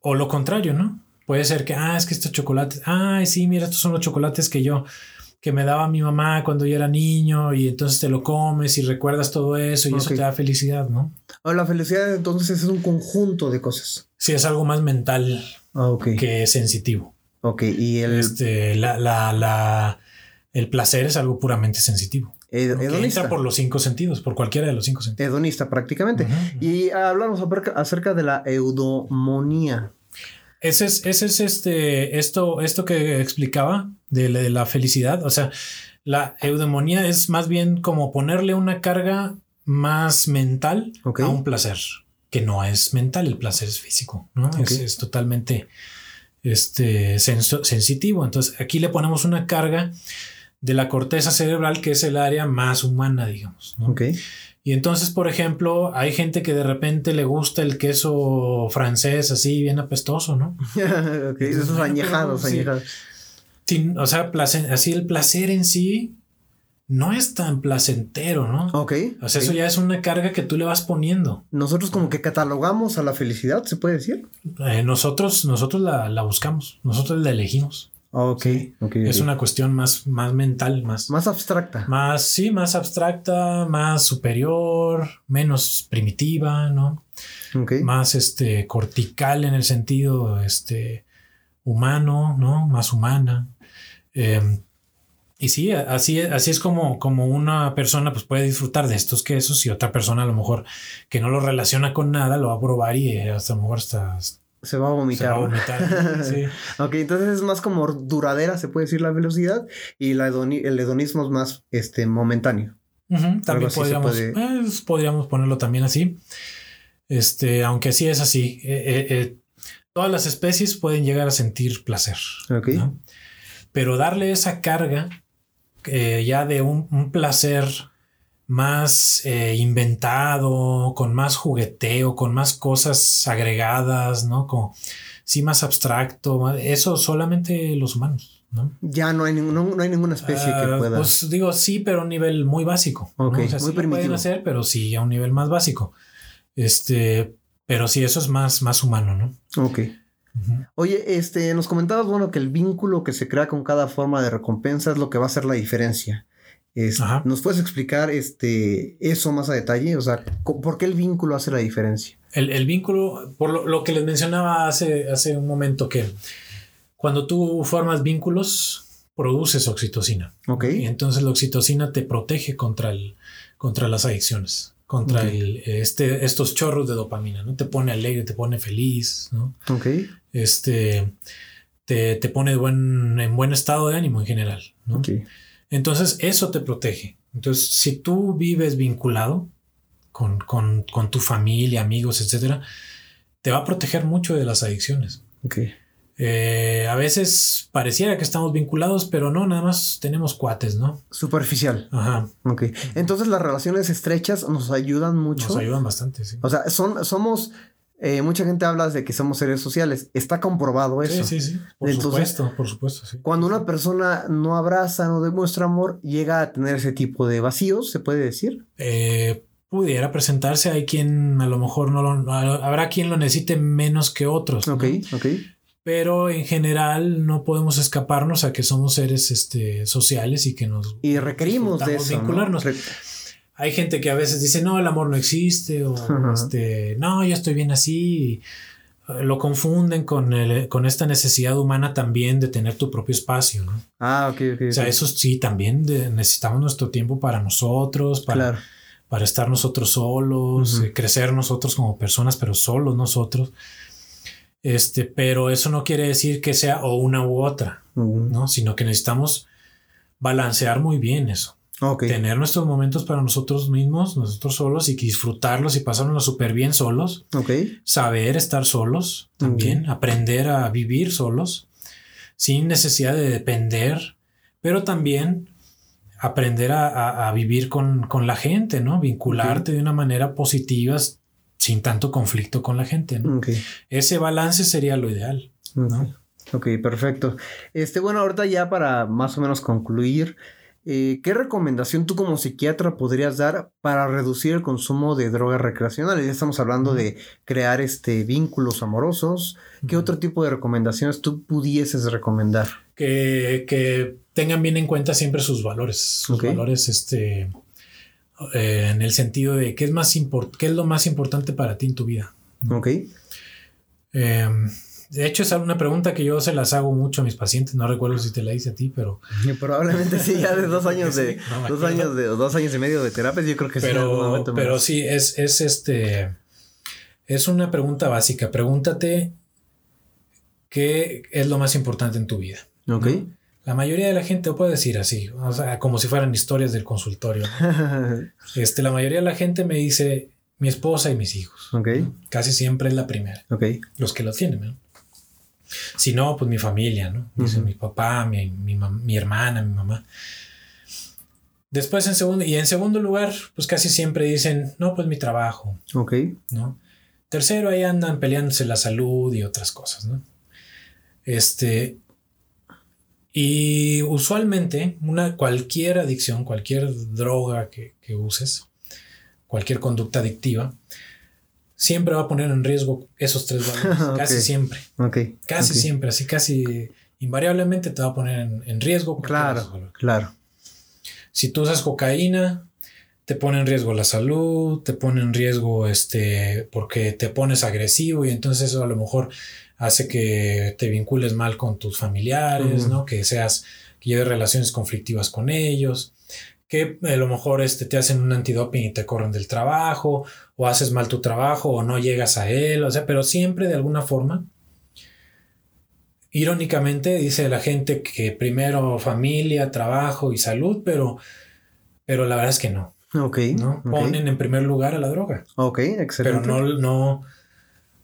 o lo contrario, ¿no? Puede ser que, ah, es que estos chocolates, ay, sí, mira, estos son los chocolates que yo que me daba mi mamá cuando yo era niño y entonces te lo comes y recuerdas todo eso y eso te da felicidad, ¿no? O la felicidad entonces es un conjunto de cosas. Sí, es algo más mental ah, que sensitivo. Ok, y el... Este, la, la, la, el placer es algo puramente sensitivo. hedonista. por los cinco sentidos, por cualquiera de los cinco sentidos. Hedonista prácticamente. Y hablamos acerca de la eudomonía. Ese es, ese es este, esto, esto que explicaba de, la felicidad. O sea, la eudemonía es más bien como ponerle una carga más mental a un placer, que no es mental, el placer es físico, ¿no? Es, totalmente este, sensitivo. Entonces aquí le ponemos una carga de la corteza cerebral, que es el área más humana, digamos. Y entonces, por ejemplo, hay gente que de repente le gusta el queso francés así bien apestoso, ¿no? esos añejados, añejados. o sea, así el placer en sí no es tan placentero, ¿no? Ok. O sea, eso ya es una carga que tú le vas poniendo. Nosotros como que catalogamos a la felicidad, ¿se puede decir? Eh, nosotros, nosotros la buscamos, nosotros la elegimos. Ok, Es una cuestión más, más mental, más... Más abstracta. Más, sí, más abstracta, más superior, menos primitiva, ¿no? Más, este, cortical en el sentido, este, humano, ¿no? Más humana. Em, y sí, así, así es como, como una persona pues puede disfrutar de estos quesos y otra persona a lo mejor que no lo relaciona con nada lo va a probar y hasta a lo mejor hasta se va a vomitar. sí. ok, entonces es más como duradera, se puede decir, la velocidad y la el hedonismo es más este, momentáneo. También podríamos, pues, podríamos ponerlo también así. Este, aunque sí es así. Eh, eh, eh, todas las especies pueden llegar a sentir placer. Pero darle esa carga ya de un, un placer más eh, inventado, con más jugueteo, con más cosas agregadas, ¿no? Como, sí, más abstracto. Eso solamente los humanos, ¿no? Ya no hay, no, hay ninguna especie que ah, pueda. Pues digo, sí, pero a un nivel muy básico. Ok, muy sí pueden hacer, pero sí a un nivel más básico. Este, pero sí, eso es más, más humano, ¿no? Ok. Oye, este, nos comentabas, bueno, que el vínculo que se crea con cada forma de recompensa es lo que va a hacer la diferencia. ¿Nos puedes explicar este, eso más a detalle? O sea, ¿por qué el vínculo hace la diferencia? El, vínculo, por lo, que les mencionaba hace, hace un momento, que cuando tú formas vínculos, produces oxitocina. Ok. Y entonces la oxitocina te protege contra, el, contra las adicciones, contra el, este, estos chorros de dopamina, ¿no? Te pone alegre, te pone feliz, ¿no? Ok. Este, te, te pone buen, en buen estado de ánimo en general, ¿no? Okay. Entonces, eso te protege. Entonces, si tú vives vinculado con, tu familia, amigos, etcétera, te va a proteger mucho de las adicciones. Ok. Eh, a veces pareciera que estamos vinculados, pero no, nada más tenemos cuates, ¿no? Superficial. Ajá. Ok. Entonces las relaciones estrechas nos ayudan mucho. Nos ayudan bastante, sí. O sea, son, somos eh, mucha gente habla de que somos seres sociales. Está comprobado eso. Sí, sí, sí. Por supuesto, por supuesto. Sí. Cuando una persona no abraza, no demuestra amor, llega a tener ese tipo de vacíos, ¿se puede decir? Eh, pudiera presentarse. Hay quien a lo mejor no lo. Habrá quien lo necesite menos que otros. Ok, ok. Pero en general no podemos escaparnos a que somos seres este, sociales y que nos. Y requerimos de eso. Vincularnos hay gente que a veces dice, no, el amor no existe, o este, no, yo estoy bien así. Lo confunden con, con esta necesidad humana también de tener tu propio espacio, ¿no? Ah, ok, ok. O sea, eso sí, también necesitamos nuestro tiempo para nosotros, para, para estar nosotros solos, eh, crecer nosotros como personas, pero solos nosotros. Este, pero eso no quiere decir que sea o una u otra, ¿no? Sino que necesitamos balancear muy bien eso. Tener nuestros momentos para nosotros mismos, nosotros solos y disfrutarlos y pasarnos súper bien solos. Saber estar solos también, aprender a vivir solos sin necesidad de depender, pero también aprender a, vivir con, la gente, ¿no? Vincularte de una manera positiva sin tanto conflicto con la gente, Ese balance sería lo ideal, Ok, perfecto. Este, bueno, ahorita ya para más o menos concluir, eh, ¿Qué recomendación tú como psiquiatra podrías dar para reducir el consumo de drogas recreacionales? Ya estamos hablando de crear este, vínculos amorosos. ¿Qué otro tipo de recomendaciones tú pudieses recomendar? Que, tengan bien en cuenta siempre sus valores. Sus valores este, eh, en el sentido de qué es, más qué es lo más importante para ti en tu vida. Ok. Em, de hecho, es una pregunta que yo se las hago mucho a mis pacientes. No recuerdo si te la hice a ti, pero. Probablemente sí, ya de dos años de. dos años de dos años y medio de terapia, yo creo que pero, sí. Pero sí, es, es este. Es una pregunta básica. Pregúntate qué es lo más importante en tu vida. Ok. La mayoría de la gente puede decir así, o sea, como si fueran historias del consultorio. este, la mayoría de la gente me dice mi esposa y mis hijos. Ok. Casi siempre es la primera. Ok. Los que lo tienen, ¿no? Si no, pues mi familia, ¿no? Dice mi papá, mi, mi, mi, hermana, mi mamá. Después en segundo, y en segundo lugar, pues casi siempre dicen, no, pues mi trabajo. Ok. ¿No? Tercero, ahí andan peleándose la salud y otras cosas, ¿no? Este, y usualmente, una, cualquier adicción, cualquier droga que, que uses, cualquier conducta adictiva, siempre va a poner en riesgo esos tres valores. Casi siempre. Okay. Casi siempre, así casi invariablemente te va a poner en, riesgo. Claro, claro. Si tú usas cocaína, te pone en riesgo la salud, te pone en riesgo este, porque te pones agresivo y entonces eso a lo mejor hace que te vincules mal con tus familiares, ¿no? Que seas, que lleves relaciones conflictivas con ellos que a lo mejor este, te hacen un antidoping y te corren del trabajo, o haces mal tu trabajo, o no llegas a él, o sea, pero siempre de alguna forma. Irónicamente dice la gente que primero familia, trabajo y salud, pero, pero la verdad es que no. Ok. ¿no? Ponen en primer lugar a la droga. Ok, excelente. Pero no, no,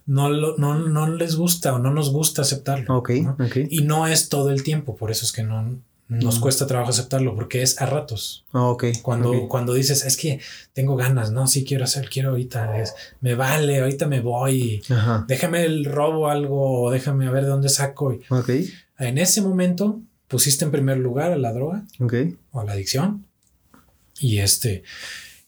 no, no, no les gusta o no nos gusta aceptarlo. Ok, ok. Y no es todo el tiempo, por eso es que no, nos cuesta trabajo aceptarlo porque es a ratos. Ah, ok. Cuando, cuando dices, es que tengo ganas, no, sí quiero hacer, quiero ahorita, es, me vale, ahorita me voy, déjame el robo algo, déjame a ver de dónde saco. Ok. En ese momento pusiste en primer lugar a la droga o a la adicción. Y este,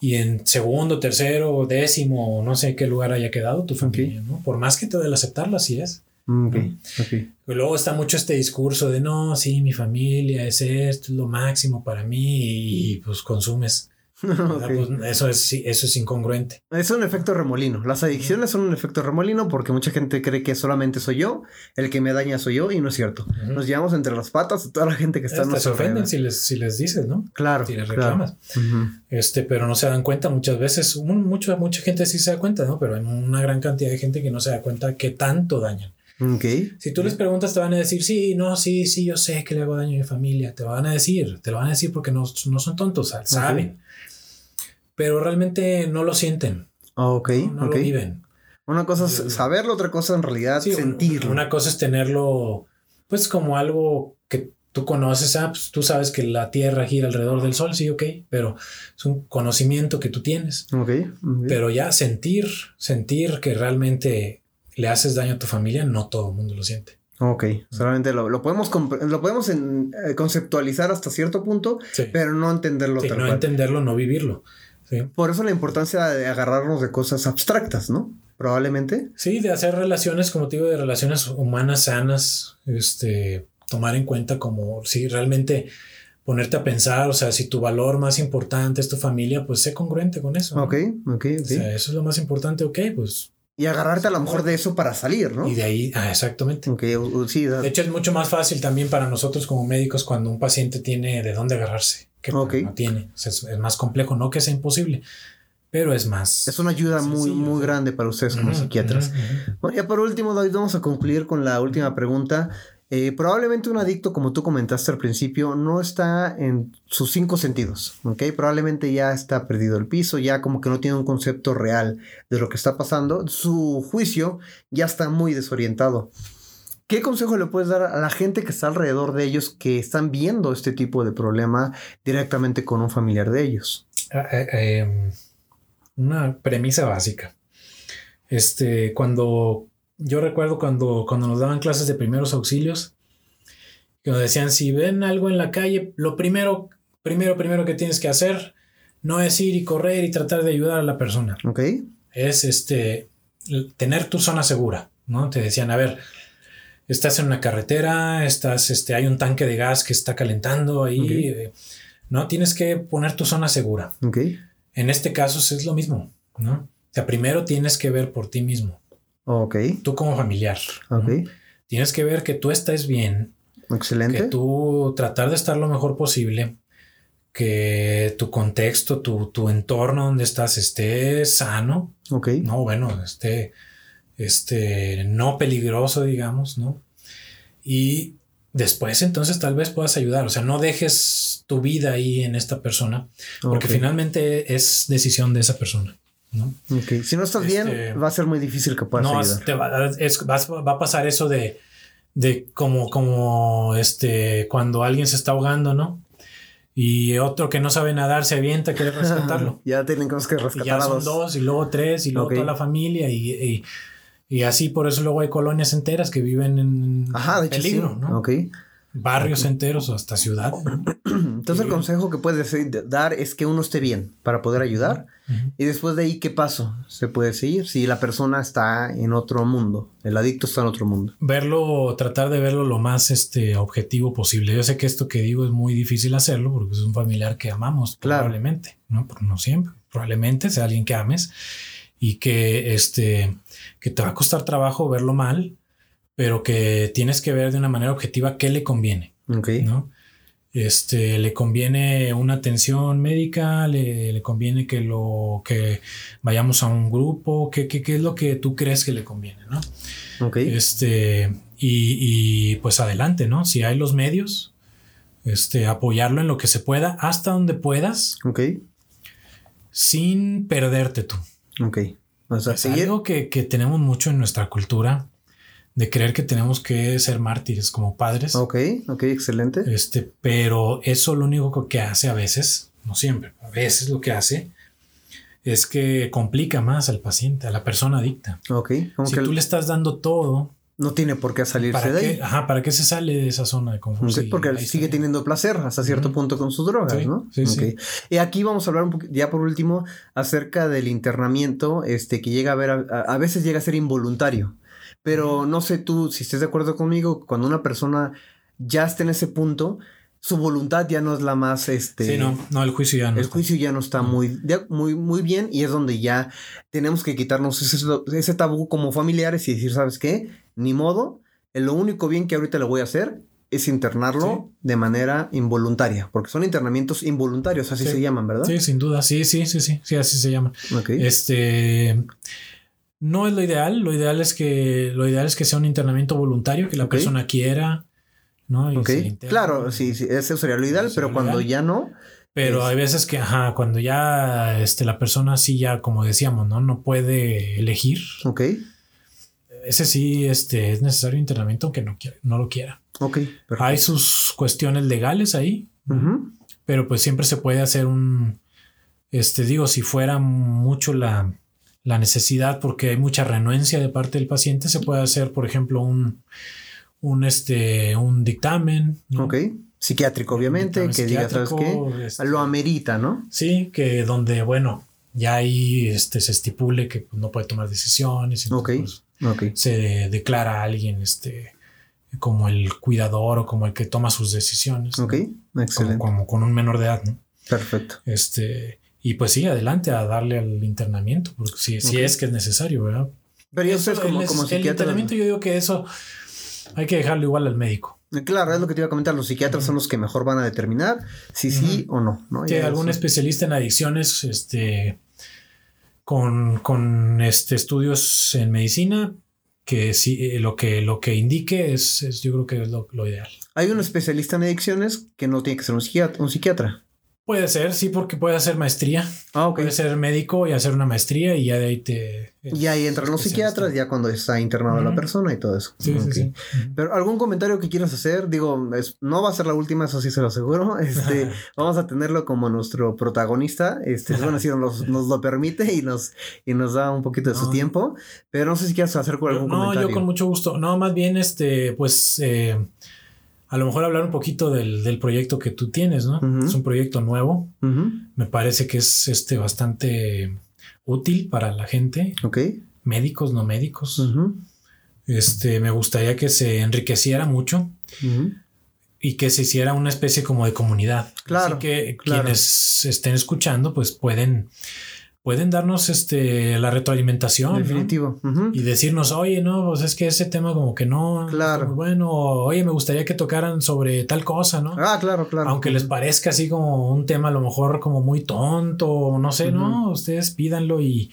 y en segundo, tercero, décimo, no sé qué lugar haya quedado tu familia, ¿no? Por más que te dé aceptarlo, así es. Okay, okay. luego está mucho este discurso de no, sí, mi familia es esto, es lo máximo para mí y pues consumes. Pues, eso, es, eso es incongruente. Es un efecto remolino. Las adicciones son un efecto remolino porque mucha gente cree que solamente soy yo, el que me daña soy yo y no es cierto. Nos llevamos entre las patas a toda la gente que está en se ofenden si les, si les dices, ¿no? Claro. Si les reclamas. este, pero no se dan cuenta muchas veces. mucha, mucha gente sí se da cuenta, ¿no? Pero hay una gran cantidad de gente que no se da cuenta que tanto dañan. Okay. Si tú les preguntas, te van a decir, sí, no, sí, sí, yo sé que le hago daño a mi familia. Te van a decir, te lo van a decir porque no, no son tontos, saben. Pero realmente no lo sienten. Ok, no, lo viven. Una cosa es saberlo, otra cosa en realidad sentirlo. Una cosa es tenerlo, pues como algo que tú conoces, ah, pues, tú sabes que la Tierra gira alrededor del Sol, sí, ok, pero es un conocimiento que tú tienes. Ok. Pero ya sentir, sentir que realmente le haces daño a tu familia, no todo el mundo lo siente. Ok, solamente lo, lo podemos, lo podemos en, eh, conceptualizar hasta cierto punto, pero no entenderlo. Sí, no entenderlo, no vivirlo. Por eso la importancia de agarrarnos de cosas abstractas, ¿no? Probablemente. Sí, de hacer relaciones, como te digo, de relaciones humanas sanas, este, tomar en cuenta como si realmente ponerte a pensar, o sea, si tu valor más importante es tu familia, pues sé congruente con eso. Ok, ok, O sea, eso es lo más importante, ok, pues y agarrarte a lo mejor de eso para salir, ¿no? Y de ahí, ah, exactamente. sí, de hecho, es mucho más fácil también para nosotros como médicos cuando un paciente tiene de dónde agarrarse, que no tiene. es, más complejo, no que sea imposible, pero es más. Es una ayuda muy, muy grande para ustedes como psiquiatras. Bueno, ya por último, David, vamos a concluir con la última pregunta. Eh, probablemente un adicto, como tú comentaste al principio, no está en sus cinco sentidos, ¿ok? Probablemente ya está perdido el piso, ya como que no tiene un concepto real de lo que está pasando, su juicio ya está muy desorientado. ¿Qué consejo le puedes dar a la gente que está alrededor de ellos que están viendo este tipo de problema directamente con un familiar de ellos? Ah, eh, em, una premisa básica. Este, cuando yo recuerdo cuando, cuando nos daban clases de primeros auxilios, que nos decían, si ven algo en la calle, lo primero, primero, primero que tienes que hacer no es ir y correr y tratar de ayudar a la persona. Ok. Es este, tener tu zona segura, ¿no? Te decían, a ver, estás en una carretera, estás, este, hay un tanque de gas que está calentando ahí, eh, ¿no? Tienes que poner tu zona segura. Ok. En este caso es lo mismo, ¿no? O sea, primero tienes que ver por ti mismo. Ok. Tú como familiar. Ok. Tienes que ver que tú estés bien. Excelente. Que tú tratar de estar lo mejor posible. Que tu contexto, tu, tu entorno donde estás esté sano. Ok. No, bueno, esté, este, no peligroso, digamos, ¿no? Y después entonces tal vez puedas ayudar. O sea, no dejes tu vida ahí en esta persona, porque finalmente es decisión de esa persona. ¿no? Si no estás bien, este, va a ser muy difícil que puedas no, va, a pasar eso de, de como, como este, cuando alguien se está ahogando, ¿no? Y otro que no sabe nadar se avienta, quiere rescatarlo. ya tienen cosas que rescatar. Y ya son dos. y luego tres, y luego toda la familia, y, y, así por eso luego hay colonias enteras que viven en peligro, ¿no? Ok barrios enteros o hasta ciudad. Entonces el consejo que puedes dar es que uno esté bien para poder ayudar y después de ahí qué paso se puede seguir si la persona está en otro mundo, el adicto está en otro mundo. Verlo, tratar de verlo lo más este objetivo posible. Yo sé que esto que digo es muy difícil hacerlo porque es un familiar que amamos probablemente, no, no siempre, probablemente sea alguien que ames y que este que te va a costar trabajo verlo mal pero que tienes que ver de una manera objetiva qué le conviene. ¿no? Este, le conviene una atención médica, le, conviene que lo que vayamos a un grupo, ¿qué, qué, es lo que tú crees que le conviene, ¿no? Este, y, pues adelante, ¿no? Si hay los medios, este, apoyarlo en lo que se pueda, hasta donde puedas. Ok. Sin perderte tú. Ok. O sea, es algo que, que tenemos mucho en nuestra cultura de creer que tenemos que ser mártires como padres. Ok, ok, excelente. Este, pero eso lo único que hace a veces, no siempre, a veces lo que hace es que complica más al paciente, a la persona adicta. Ok, si tú le estás dando todo. No tiene por qué salirse de ahí. Ajá, ¿para qué se sale de esa zona de confort? porque sigue teniendo placer hasta cierto punto con sus drogas, ¿no? Sí, sí. Y aquí vamos a hablar un poquito, ya por último, acerca del internamiento, este, que llega a ver, a veces llega a ser involuntario. Pero no sé tú si estés de acuerdo conmigo, cuando una persona ya está en ese punto, su voluntad ya no es la más este sí no no el juicio ya no el juicio ya no está muy muy muy bien y es donde ya tenemos que quitarnos ese, ese tabú como familiares y decir sabes qué ni modo lo único bien que ahorita le voy a hacer es internarlo de manera involuntaria porque son internamientos involuntarios así se llaman verdad sí sin duda sí sí sí sí sí así se llaman este no es lo ideal, lo ideal es que, lo ideal es que sea un internamiento voluntario, que la persona quiera, ¿no? Claro, sí, sí, eso sería lo ideal, pero cuando ya no. Pero hay veces que, ajá, cuando ya este, la persona sí ya, como decíamos, ¿no? No puede elegir. Ok. Ese sí este, es necesario internamiento aunque no, quiera, no lo quiera. Ok. Hay sus cuestiones legales ahí, pero pues siempre se puede hacer un, este, digo, si fuera mucho la, la necesidad porque hay mucha renuencia de parte del paciente, se puede hacer, por ejemplo, un, un, este, un dictamen. Ok. Psiquiátrico, obviamente, que diga, ¿sabes qué? Este lo amerita, ¿no? Sí, que donde, bueno, ya ahí este, se estipule que pues, no puede tomar decisiones. Ok. Pues, se declara a alguien este, como el cuidador o como el que toma sus decisiones. Ok, excelente. Como, con un menor de edad, ¿no? Perfecto. Este, y pues sí, adelante a darle al internamiento, porque si, si es que es necesario, ¿verdad? Pero eso, es como, como El internamiento yo digo que eso hay que dejarlo igual al médico. Claro, es lo que te iba a comentar. Los psiquiatras son los que mejor van a determinar si sí o no. ¿no? Algún especialista en adicciones, este, con, con este, estudios en medicina, que sí, eh, lo que, lo que indique es, yo creo que es lo, lo, ideal. Hay un especialista en adicciones que no tiene que ser un psiquiatra. Un psiquiatra. Puede ser, sí, porque puede hacer maestría. Ah, Puede ser médico y hacer una maestría y ya de ahí te. Y ahí entran los psiquiatras, ya cuando está internada la persona y todo eso. Sí, sí, sí. Pero algún comentario que quieras hacer, digo, no va a ser la última, eso sí se lo aseguro. Este, vamos a tenerlo como nuestro protagonista. Este, bueno, si nos, nos, lo permite y nos, y nos da un poquito de su tiempo. Pero no sé si quieres hacer algún comentario. No, yo con mucho gusto. No, más bien, este, pues. Eh, a lo mejor hablar un poquito del, proyecto que tú tienes, ¿no? Es un proyecto nuevo. Me parece que es este bastante útil para la gente. Ok. Médicos, no médicos. Este, me gustaría que se enriqueciera mucho y que se hiciera una especie como de comunidad. Claro. Así que quienes estén escuchando, pues pueden pueden darnos este la retroalimentación. Definitivo. Y decirnos, oye, no, pues es que ese tema como que no. Claro. bueno, oye, me gustaría que tocaran sobre tal cosa, ¿no? Ah, claro, claro. Aunque les parezca así como un tema a lo mejor como muy tonto, no sé, ¿no? Ustedes pídanlo y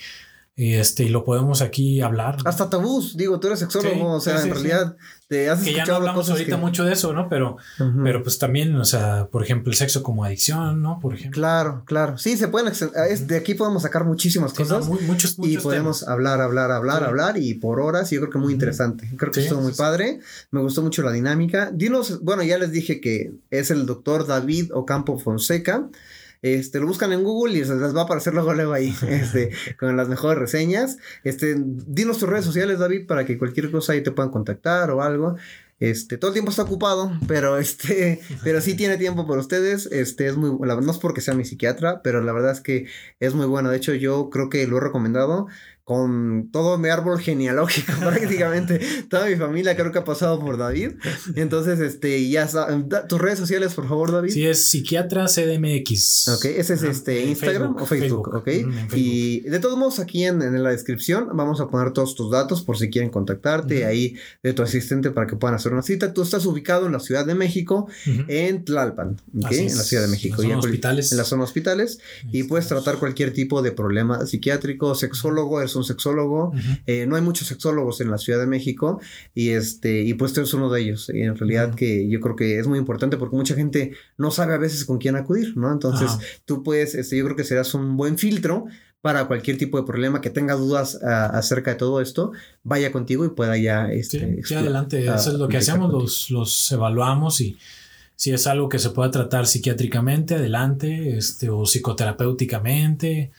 y este y lo podemos aquí hablar. Hasta tabús, digo, tú eres sexólogo, o sea, en realidad te has que ya no hablamos ahorita mucho de eso, ¿no? Pero, pero pues también, o sea, por ejemplo, el sexo como adicción, ¿no? Por ejemplo. Claro, claro. Sí, se pueden de aquí podemos sacar muchísimas cosas muchos, muchos, y podemos hablar, hablar, hablar, hablar y por horas. Y yo creo que muy interesante. Creo que estuvo muy padre. Me gustó mucho la dinámica. Dinos, bueno, ya les dije que es el doctor David Ocampo Fonseca. Este, lo buscan en Google y les va a aparecer luego, luego ahí, este, con las mejores reseñas. Este, dinos tus redes sociales, David, para que cualquier cosa ahí te puedan contactar o algo. Este, todo el tiempo está ocupado, pero este, pero sí tiene tiempo para ustedes. Este, es muy, no es porque sea mi psiquiatra, pero la verdad es que es muy bueno. De hecho, yo creo que lo he recomendado con todo mi árbol genealógico prácticamente. Toda mi familia creo que ha pasado por David. Entonces, este, ya tus redes sociales, por favor, David. Sí, es psiquiatra CDMX. Ok, ese es este Instagram o Facebook, ok. Y de todos modos, aquí en, en, la descripción vamos a poner todos tus datos por si quieren contactarte, ahí de tu asistente para que puedan hacer una cita. Tú estás ubicado en la Ciudad de México, en Tlalpan. En la Ciudad de México. En la zona hospitales. En la zona hospitales. Y puedes tratar cualquier tipo de problema psiquiátrico, sexólogo, un sexólogo. Eh, no hay muchos sexólogos en la Ciudad de México y este y pues tú eres uno de ellos. Y en realidad que yo creo que es muy importante porque mucha gente no sabe a veces con quién acudir, ¿no? Entonces tú puedes, este, yo creo que serás un buen filtro para cualquier tipo de problema que tenga dudas acerca de todo esto, vaya contigo y pueda ya... Este, sí, adelante, eso es lo que hacemos, los, los evaluamos y si es algo que se pueda tratar psiquiátricamente, adelante, este, o psicoterapéuticamente,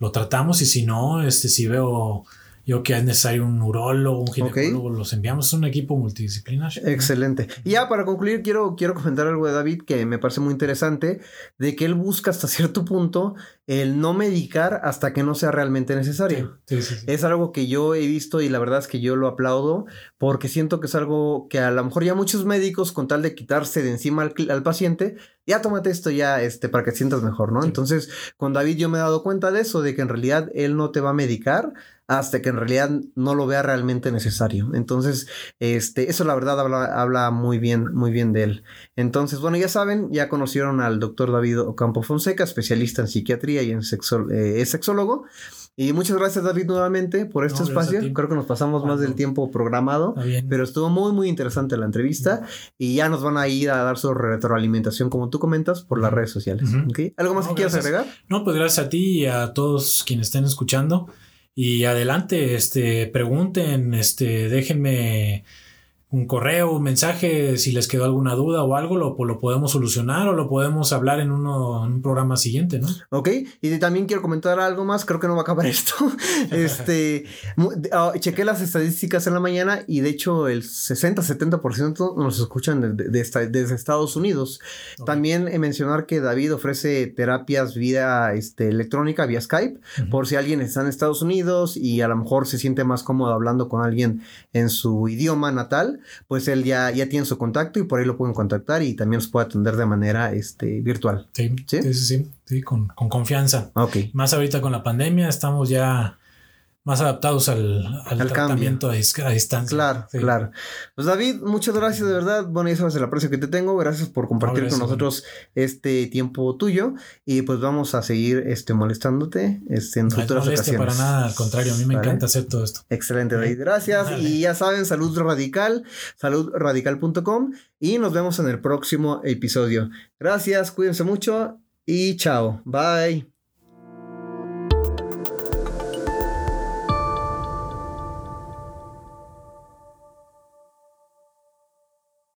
lo tratamos y si no, este, si veo yo que es necesario un neurólogo, un ginecólogo, los enviamos, es un equipo multidisciplinar. Excelente. Y ya para concluir, quiero, quiero comentar algo de David que me parece muy interesante, de que él busca hasta cierto punto el no medicar hasta que no sea realmente necesario. es algo que yo he visto y la verdad es que yo lo aplaudo porque siento que es algo que a lo mejor ya muchos médicos con tal de quitarse de encima al, paciente, ya tómate esto ya este, para que te sientas mejor, ¿no? Entonces, con David yo me he dado cuenta de eso, de que en realidad él no te va a medicar hasta que en realidad no lo vea realmente necesario. Entonces, este, eso la verdad habla, habla muy bien, muy bien de él. Entonces, bueno, ya saben, ya conocieron al doctor David Ocampo Fonseca, especialista en psiquiatría y en eh, es sexólogo. Y muchas gracias David nuevamente por este espacio. Creo que nos pasamos más del tiempo programado, pero estuvo muy muy interesante la entrevista y ya nos van a ir a dar su retroalimentación como tú comentas por las redes sociales. ¿Algo más que quieras agregar? No, pues gracias a ti y a todos quienes estén escuchando. Y adelante, este, pregunten, este, déjenme un correo, un mensaje, si les quedó alguna duda o algo, lo, lo podemos solucionar o lo podemos hablar en, uno, en un programa siguiente, ¿no? Ok, y también quiero comentar algo más, creo que no va a acabar esto. este, uh, chequé las estadísticas en la mañana y de hecho el 60-70% nos escuchan desde Estados Unidos. También mencionar que David ofrece terapias vía este, electrónica, vía Skype, por si alguien está en Estados Unidos y a lo mejor se siente más cómodo hablando con alguien en su idioma natal pues él ya, ya tiene su contacto y por ahí lo pueden contactar y también los puede atender de manera este, virtual. Sí, sí, sí, sí, con, con, confianza. Ok. Más ahorita con la pandemia estamos ya más adaptados al, tratamiento a, distancia. Claro, claro. Pues David, muchas gracias de verdad. Bueno, ya sabes el aprecio que te tengo. Gracias por compartir con nosotros este tiempo tuyo. Y pues vamos a seguir este, molestándote este, en no futuras ocasiones. para nada, al contrario, a mí me encanta hacer todo esto. Excelente, David. Gracias. Y ya saben, salud radical, saludradical.com. Y nos vemos en el próximo episodio. Gracias, cuídense mucho y chao. Bye.